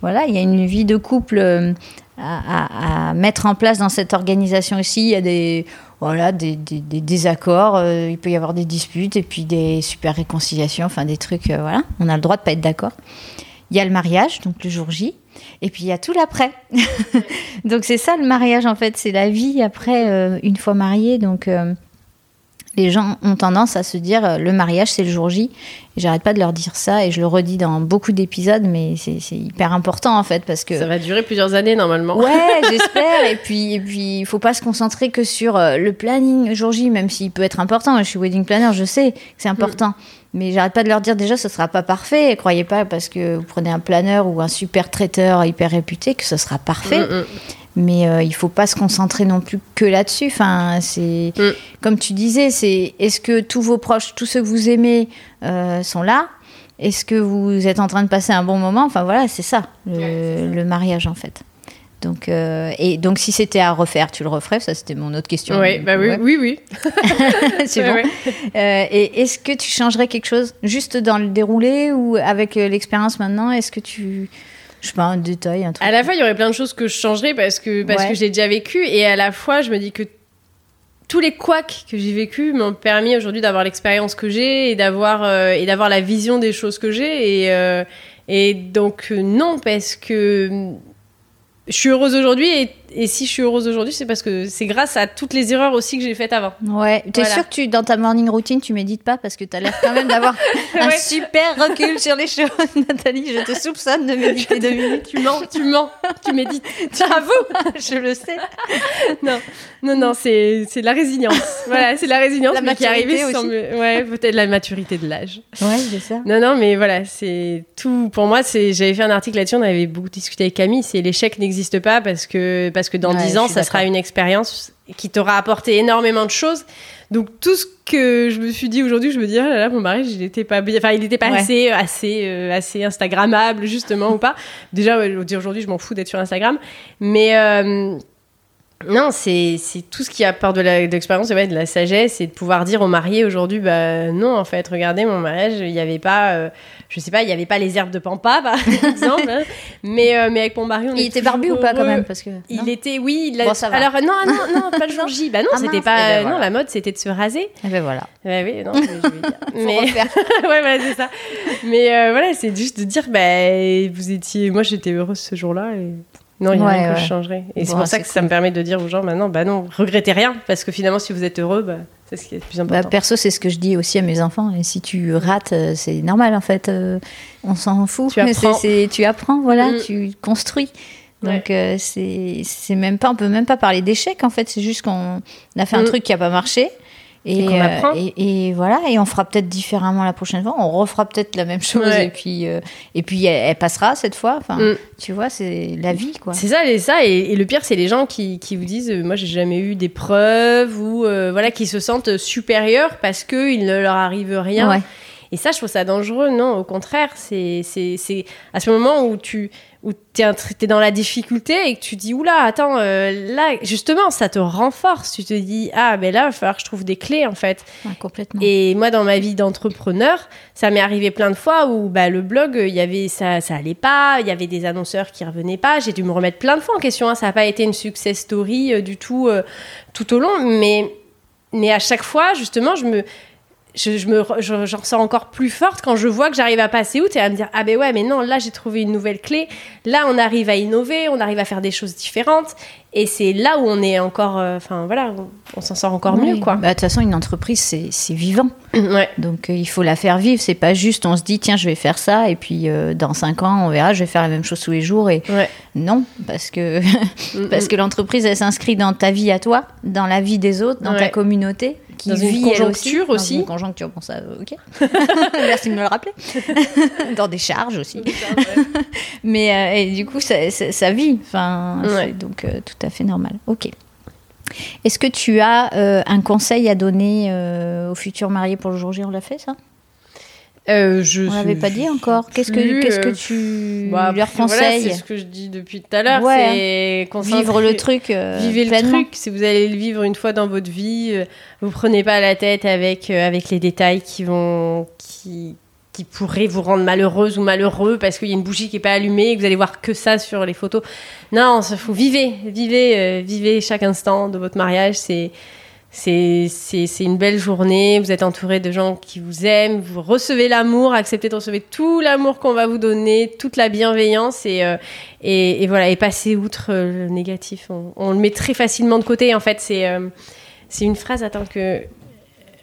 [SPEAKER 1] voilà, il y a une vie de couple à, mettre en place dans cette organisation aussi. Il y a des, voilà, des, désaccords, euh, il peut y avoir des disputes et puis des super réconciliations, enfin des trucs, euh, voilà. On a le droit de pas être d'accord. Il y a le mariage, donc le jour J, et puis il y a tout l'après. donc c'est ça le mariage en fait, c'est la vie après euh, une fois marié. Donc les gens ont tendance à se dire euh, le mariage c'est le jour J. J'arrête pas de leur dire ça et je le redis dans beaucoup d'épisodes, mais c'est hyper important en fait parce que
[SPEAKER 2] ça va durer plusieurs années normalement.
[SPEAKER 1] Ouais, j'espère. et puis et puis il faut pas se concentrer que sur euh, le planning jour J, même s'il peut être important. Je suis wedding planner, je sais que c'est important. Mm. Mais j'arrête pas de leur dire déjà, ce sera pas parfait. croyez pas parce que vous prenez un planeur ou un super traiteur hyper réputé que ce sera parfait. Mm, mm mais euh, il faut pas se concentrer non plus que là-dessus. Enfin, c'est mm. comme tu disais, c'est est-ce que tous vos proches, tous ceux que vous aimez, euh, sont là? Est-ce que vous êtes en train de passer un bon moment? Enfin voilà, c'est ça, le, mariage en fait. Donc euh, et donc si c'était à refaire, tu le referais? Ça c'était mon autre question.
[SPEAKER 2] Oui, bah oui, oui, oui.
[SPEAKER 1] c'est bon. et est-ce que tu changerais quelque chose juste dans le déroulé ou avec l'expérience maintenant? Est-ce que tu je sais pas, un détail, un truc.
[SPEAKER 2] À la fois, il y aurait plein de choses que je changerais parce que, parce que j'ai déjà vécu. Et à la fois, je me dis que tous les couacs que j'ai vécu m'ont permis aujourd'hui d'avoir l'expérience que j'ai et d'avoir euh, et d'avoir la vision des choses que j'ai. Et, euh, et donc, euh, non, parce que je suis heureuse aujourd'hui et, et si je suis heureuse aujourd'hui, c'est parce que c'est grâce à toutes les erreurs aussi que j'ai faites avant.
[SPEAKER 1] Ouais, t'es
[SPEAKER 2] Voilà.
[SPEAKER 1] sûr que tu, dans ta morning routine, tu médites pas parce que t'as l'air quand même d'avoir un
[SPEAKER 2] Ouais.
[SPEAKER 1] super recul sur les choses, Nathalie. Je te soupçonne de méditer deux minutes.
[SPEAKER 2] Tu mens, tu mens, tu médites. Bravo
[SPEAKER 1] Je le sais.
[SPEAKER 2] Non, non, non, c'est la résilience. Voilà, c'est la résilience
[SPEAKER 1] La
[SPEAKER 2] mais qui est arrivée sans
[SPEAKER 1] aussi.
[SPEAKER 2] me- Ouais, peut-être la maturité de l'âge.
[SPEAKER 1] Ouais, c'est ça.
[SPEAKER 2] Non, non, mais voilà, c'est tout. Pour moi. J'avais fait un article là-dessus. On avait beaucoup discuté avec Camille. C'est l'échec n'existe pas parce que parce que dans
[SPEAKER 1] Ouais,
[SPEAKER 2] dix
[SPEAKER 1] je
[SPEAKER 2] ans,
[SPEAKER 1] suis
[SPEAKER 2] ça sera une expérience qui t'aura apporté énormément de choses. Donc tout ce que je me suis dit aujourd'hui, je me dis ah là là, mon mari, il était pas. Enfin, il était pas
[SPEAKER 1] Ouais.
[SPEAKER 2] assez assez euh, assez Instagrammable justement ou pas. Déjà, aujourd'hui, je m'en fous d'être sur Instagram, mais euh, non, c'est tout ce qui apporte de de l'expérience, ouais, de la sagesse, et de pouvoir dire aux mariés aujourd'hui, bah non, en fait, regardez, mon mariage, il n'y avait pas, euh, je sais pas, il n'y avait pas les herbes de pampa, par exemple, hein, mais, euh, mais avec mon mari, on
[SPEAKER 1] Il était barbu ou pas quand même parce que
[SPEAKER 2] Il
[SPEAKER 1] non
[SPEAKER 2] était, oui, il a-
[SPEAKER 1] Bon, ça va.
[SPEAKER 2] alors non, non, non, pas le jour J, bah non,
[SPEAKER 1] Ah
[SPEAKER 2] c'était pas,
[SPEAKER 1] eh ben
[SPEAKER 2] non,
[SPEAKER 1] voilà.
[SPEAKER 2] la mode, c'était de se raser.
[SPEAKER 1] Eh ben voilà.
[SPEAKER 2] Ouais, oui, non, je vais- je vais dire. Mais ouais, voilà, c'est ça. Mais euh, voilà, c'est juste de dire, bah, vous étiez, moi, j'étais heureuse ce jour-là et. Non, il n'y a
[SPEAKER 1] Ouais,
[SPEAKER 2] rien que
[SPEAKER 1] ouais.
[SPEAKER 2] je changerais. Et c'est pour ça que ça me permet de dire aux gens maintenant, bah non, regrettez rien, parce que finalement, si vous êtes heureux, bah, c'est ce qui est le plus
[SPEAKER 1] Bah,
[SPEAKER 2] important.
[SPEAKER 1] perso, c'est ce que je dis aussi à mes enfants. Et si tu rates, euh, c'est normal en fait. euh, on s'en fout.
[SPEAKER 2] Tu apprends.
[SPEAKER 1] Tu apprends, voilà,
[SPEAKER 2] Mm.
[SPEAKER 1] tu construis. Donc euh, c'est c'est même pas, on peut même pas parler d'échec en fait. C'est juste qu'on a fait un
[SPEAKER 2] Mm.
[SPEAKER 1] truc qui a pas marché. Et,
[SPEAKER 2] Et qu'on
[SPEAKER 1] euh, et, et voilà, et on fera peut-être différemment la prochaine fois. On refera peut-être la même chose
[SPEAKER 2] Ouais.
[SPEAKER 1] et puis euh, et puis elle, elle passera cette fois. Enfin,
[SPEAKER 2] Mm.
[SPEAKER 1] tu vois, c'est la vie quoi.
[SPEAKER 2] C'est ça, et ça, et, le pire, c'est les gens qui, qui vous disent, euh, moi, j'ai jamais eu des preuves ou euh, voilà, qui se sentent supérieurs parce que il ne leur arrive rien.
[SPEAKER 1] Ouais.
[SPEAKER 2] Et ça, je trouve ça dangereux. Non, au contraire, c'est à ce moment où tu où t'es dans la difficulté et que tu dis oula, attends, euh, là, justement, ça te renforce. Tu te dis ah, ben là, il va falloir que je trouve des clés en fait.
[SPEAKER 1] Ouais, complètement.
[SPEAKER 2] Et moi, dans ma vie d'entrepreneur, ça m'est arrivé plein de fois où bah, le blog, il y avait ça, ça allait pas, il y avait des annonceurs qui revenaient pas. J'ai dû me remettre plein de fois en question. hein. Ça n'a pas été une success story euh, du tout euh, tout au long, mais mais à chaque fois, justement, je me je, je me je- j'en ressors encore plus forte quand je vois que j'arrive à passer outre et à me dire ah ben ouais mais non là j'ai trouvé une nouvelle clé. Là on arrive à innover on arrive à faire des choses différentes. Et c'est là où on est encore euh, enfin voilà on, on s'en sort encore mieux quoi.
[SPEAKER 1] Bah, De toute façon, une entreprise, c'est c'est vivant.
[SPEAKER 2] ouais.
[SPEAKER 1] Donc euh, il faut la faire vivre. C'est pas juste on se dit tiens je vais faire ça et puis euh, dans cinq ans on verra je vais faire la même chose tous les jours et
[SPEAKER 2] ouais.
[SPEAKER 1] non parce que
[SPEAKER 2] Mm,
[SPEAKER 1] parce que l'entreprise elle s'inscrit dans ta vie à toi, dans la vie des autres, dans ta communauté qui
[SPEAKER 2] Dans une
[SPEAKER 1] vit elle
[SPEAKER 2] conjoncture aussi.
[SPEAKER 1] Dans une conjoncture bon ça euh, ok. Merci de me le rappeler. dans des charges aussi. Mais euh, et du coup ça, ça, ça vit. Enfin
[SPEAKER 2] Ouais.
[SPEAKER 1] donc euh, tout à fait normal. Ok. Est-ce que tu as euh, un conseil à donner aux futurs mariés pour le jour J? On l'a fait ça?
[SPEAKER 2] Euh, je
[SPEAKER 1] On l'avait pas dit encore. Qu'est-ce que
[SPEAKER 2] plus,
[SPEAKER 1] qu'est-ce que
[SPEAKER 2] euh,
[SPEAKER 1] tu
[SPEAKER 2] bah,
[SPEAKER 1] leur
[SPEAKER 2] voilà,
[SPEAKER 1] conseilles
[SPEAKER 2] C'est ce que je dis depuis tout à l'heure.
[SPEAKER 1] Ouais,
[SPEAKER 2] c'est
[SPEAKER 1] Vivre le truc euh,
[SPEAKER 2] Vivez le truc. Si vous allez le vivre une fois dans votre vie, euh, vous prenez pas la tête avec euh, avec les détails qui vont qui qui pourraient vous rendre malheureuse ou malheureux parce qu'il y a une bougie qui est pas allumée et que vous allez voir que ça sur les photos. Non, ça faut vivez, vivez, euh, vivez chaque instant de votre mariage. C'est c'est une belle journée. Vous êtes entouré de gens qui vous aiment. Vous recevez l'amour. Acceptez de recevoir tout l'amour qu'on va vous donner, toute la bienveillance et euh, et, voilà et passer outre euh, le négatif. On, le met très facilement de côté. En fait, c'est euh, une phrase. Attends que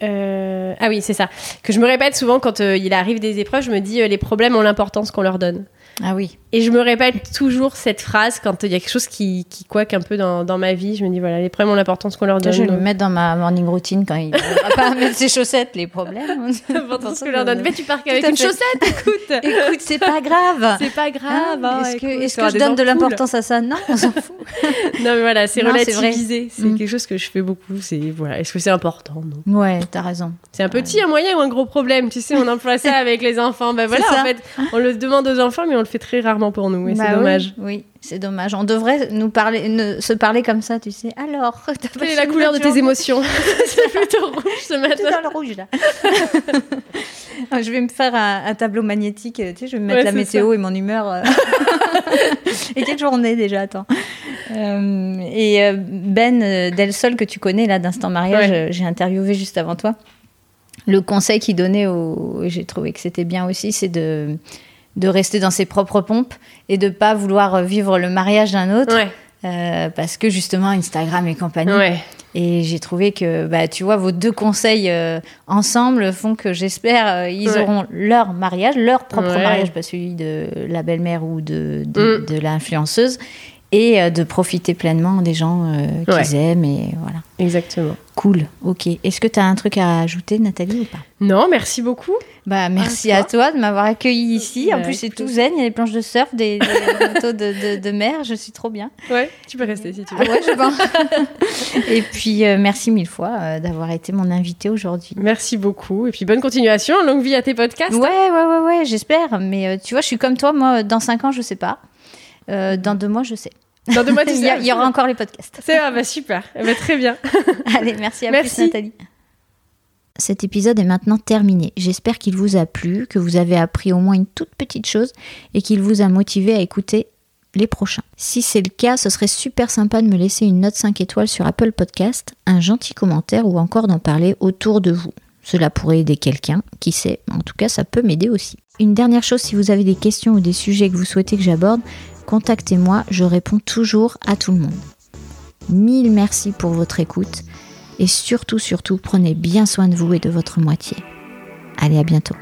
[SPEAKER 2] ah oui, c'est ça. Que je me répète souvent quand il arrive des épreuves. Je me dis les problèmes ont l'importance qu'on leur donne.
[SPEAKER 1] Ah oui.
[SPEAKER 2] Et je me répète toujours cette phrase quand il y a quelque chose qui, qui couaque un peu dans, dans ma vie. Je me dis, voilà, les problèmes ont l'importance qu'on leur donne.
[SPEAKER 1] je vais le mettre dans ma morning routine quand il ne va pas mettre ses chaussettes, les problèmes.
[SPEAKER 2] L'importance qu'on leur donne. Mais tu pars
[SPEAKER 1] à
[SPEAKER 2] une chaussette, écoute
[SPEAKER 1] Écoute, c'est pas grave.
[SPEAKER 2] C'est pas grave.
[SPEAKER 1] Hein,
[SPEAKER 2] hein,
[SPEAKER 1] est-ce que,
[SPEAKER 2] t'auras
[SPEAKER 1] je donne de l'importance à ça? Non, on s'en fout.
[SPEAKER 2] Non, mais voilà, c'est relativisé. C'est
[SPEAKER 1] Mm.
[SPEAKER 2] quelque chose que je fais beaucoup. C'est voilà, est-ce que c'est important Non?
[SPEAKER 1] Ouais, t'as raison.
[SPEAKER 2] C'est un petit, un moyen ou un gros problème. Tu sais, on emploie ça avec les enfants. Ben voilà, en fait, on le demande aux enfants, mais on le fait très rarement pour nous. Et
[SPEAKER 1] Bah
[SPEAKER 2] c'est
[SPEAKER 1] oui,
[SPEAKER 2] dommage.
[SPEAKER 1] Oui, c'est dommage. On devrait nous parler, ne- se parler comme ça, tu sais. Alors,
[SPEAKER 2] Quelle est la couleur de tes émotions C'est plutôt rouge ce matin.
[SPEAKER 1] dans le rouge là. Je vais me faire un, un tableau magnétique. Tu sais, je vais me mettre
[SPEAKER 2] Ouais,
[SPEAKER 1] la
[SPEAKER 2] c'est
[SPEAKER 1] météo et mon humeur. euh. et quelle journée déjà Attends. Euh, et euh, Ben Delsol que tu connais là d'instant mariage,
[SPEAKER 2] Ouais.
[SPEAKER 1] j'ai interviewé juste avant toi. Le conseil qu'il donnait, j'ai trouvé que c'était bien aussi, c'est de de rester dans ses propres pompes et de pas vouloir vivre le mariage d'un autre.
[SPEAKER 2] Ouais.
[SPEAKER 1] Euh, parce que justement Instagram et compagnie.
[SPEAKER 2] Ouais.
[SPEAKER 1] Et j'ai trouvé que, bah, tu vois, vos deux conseils euh, ensemble font que j'espère euh, ils
[SPEAKER 2] Ouais.
[SPEAKER 1] auront leur mariage, leur propre
[SPEAKER 2] Ouais.
[SPEAKER 1] mariage, pas celui de la belle-mère ou de, de,
[SPEAKER 2] Mm.
[SPEAKER 1] de l'influenceuse, et de profiter pleinement des gens qu'ils aiment. Et voilà.
[SPEAKER 2] Exactement.
[SPEAKER 1] Cool, ok. Est-ce que tu as un truc à ajouter, Nathalie, ou pas?
[SPEAKER 2] Non, merci beaucoup.
[SPEAKER 1] Bah, merci
[SPEAKER 2] Ah,
[SPEAKER 1] à toi de m'avoir accueilli ici. En
[SPEAKER 2] Bah,
[SPEAKER 1] plus, c'est tout zen. Il y a des planches de surf, des, des bateaux de, de, de mer. Je suis trop bien.
[SPEAKER 2] Ouais, tu peux rester si tu
[SPEAKER 1] Ah
[SPEAKER 2] veux.
[SPEAKER 1] ouais, je pense. Et puis, euh, merci mille fois euh, d'avoir été mon invité aujourd'hui.
[SPEAKER 2] Merci beaucoup. Et puis bonne continuation. Longue vie à tes podcasts.
[SPEAKER 1] Ouais, ouais, ouais, ouais, j'espère. Mais euh, tu vois, je suis comme toi. Moi, dans cinq ans, je sais pas. Dans deux mois, je sais.
[SPEAKER 2] Dans deux mois, tu sais.
[SPEAKER 1] il y aura encore les podcasts.
[SPEAKER 2] C'est ah, bah, super. Eh ben, très bien.
[SPEAKER 1] Allez, merci à
[SPEAKER 2] Merci.
[SPEAKER 1] plus, Nathalie. Cet épisode est maintenant terminé. J'espère qu'il vous a plu, que vous avez appris au moins une toute petite chose et qu'il vous a motivé à écouter les prochains. Si c'est le cas, ce serait super sympa de me laisser une note 5 étoiles sur Apple Podcast, un gentil commentaire ou encore d'en parler autour de vous. Cela pourrait aider quelqu'un, qui sait, en tout cas ça peut m'aider aussi. Une dernière chose, si vous avez des questions ou des sujets que vous souhaitez que j'aborde, contactez-moi, je réponds toujours à tout le monde. Mille merci pour votre écoute et surtout, surtout, prenez bien soin de vous et de votre moitié. Allez, à bientôt.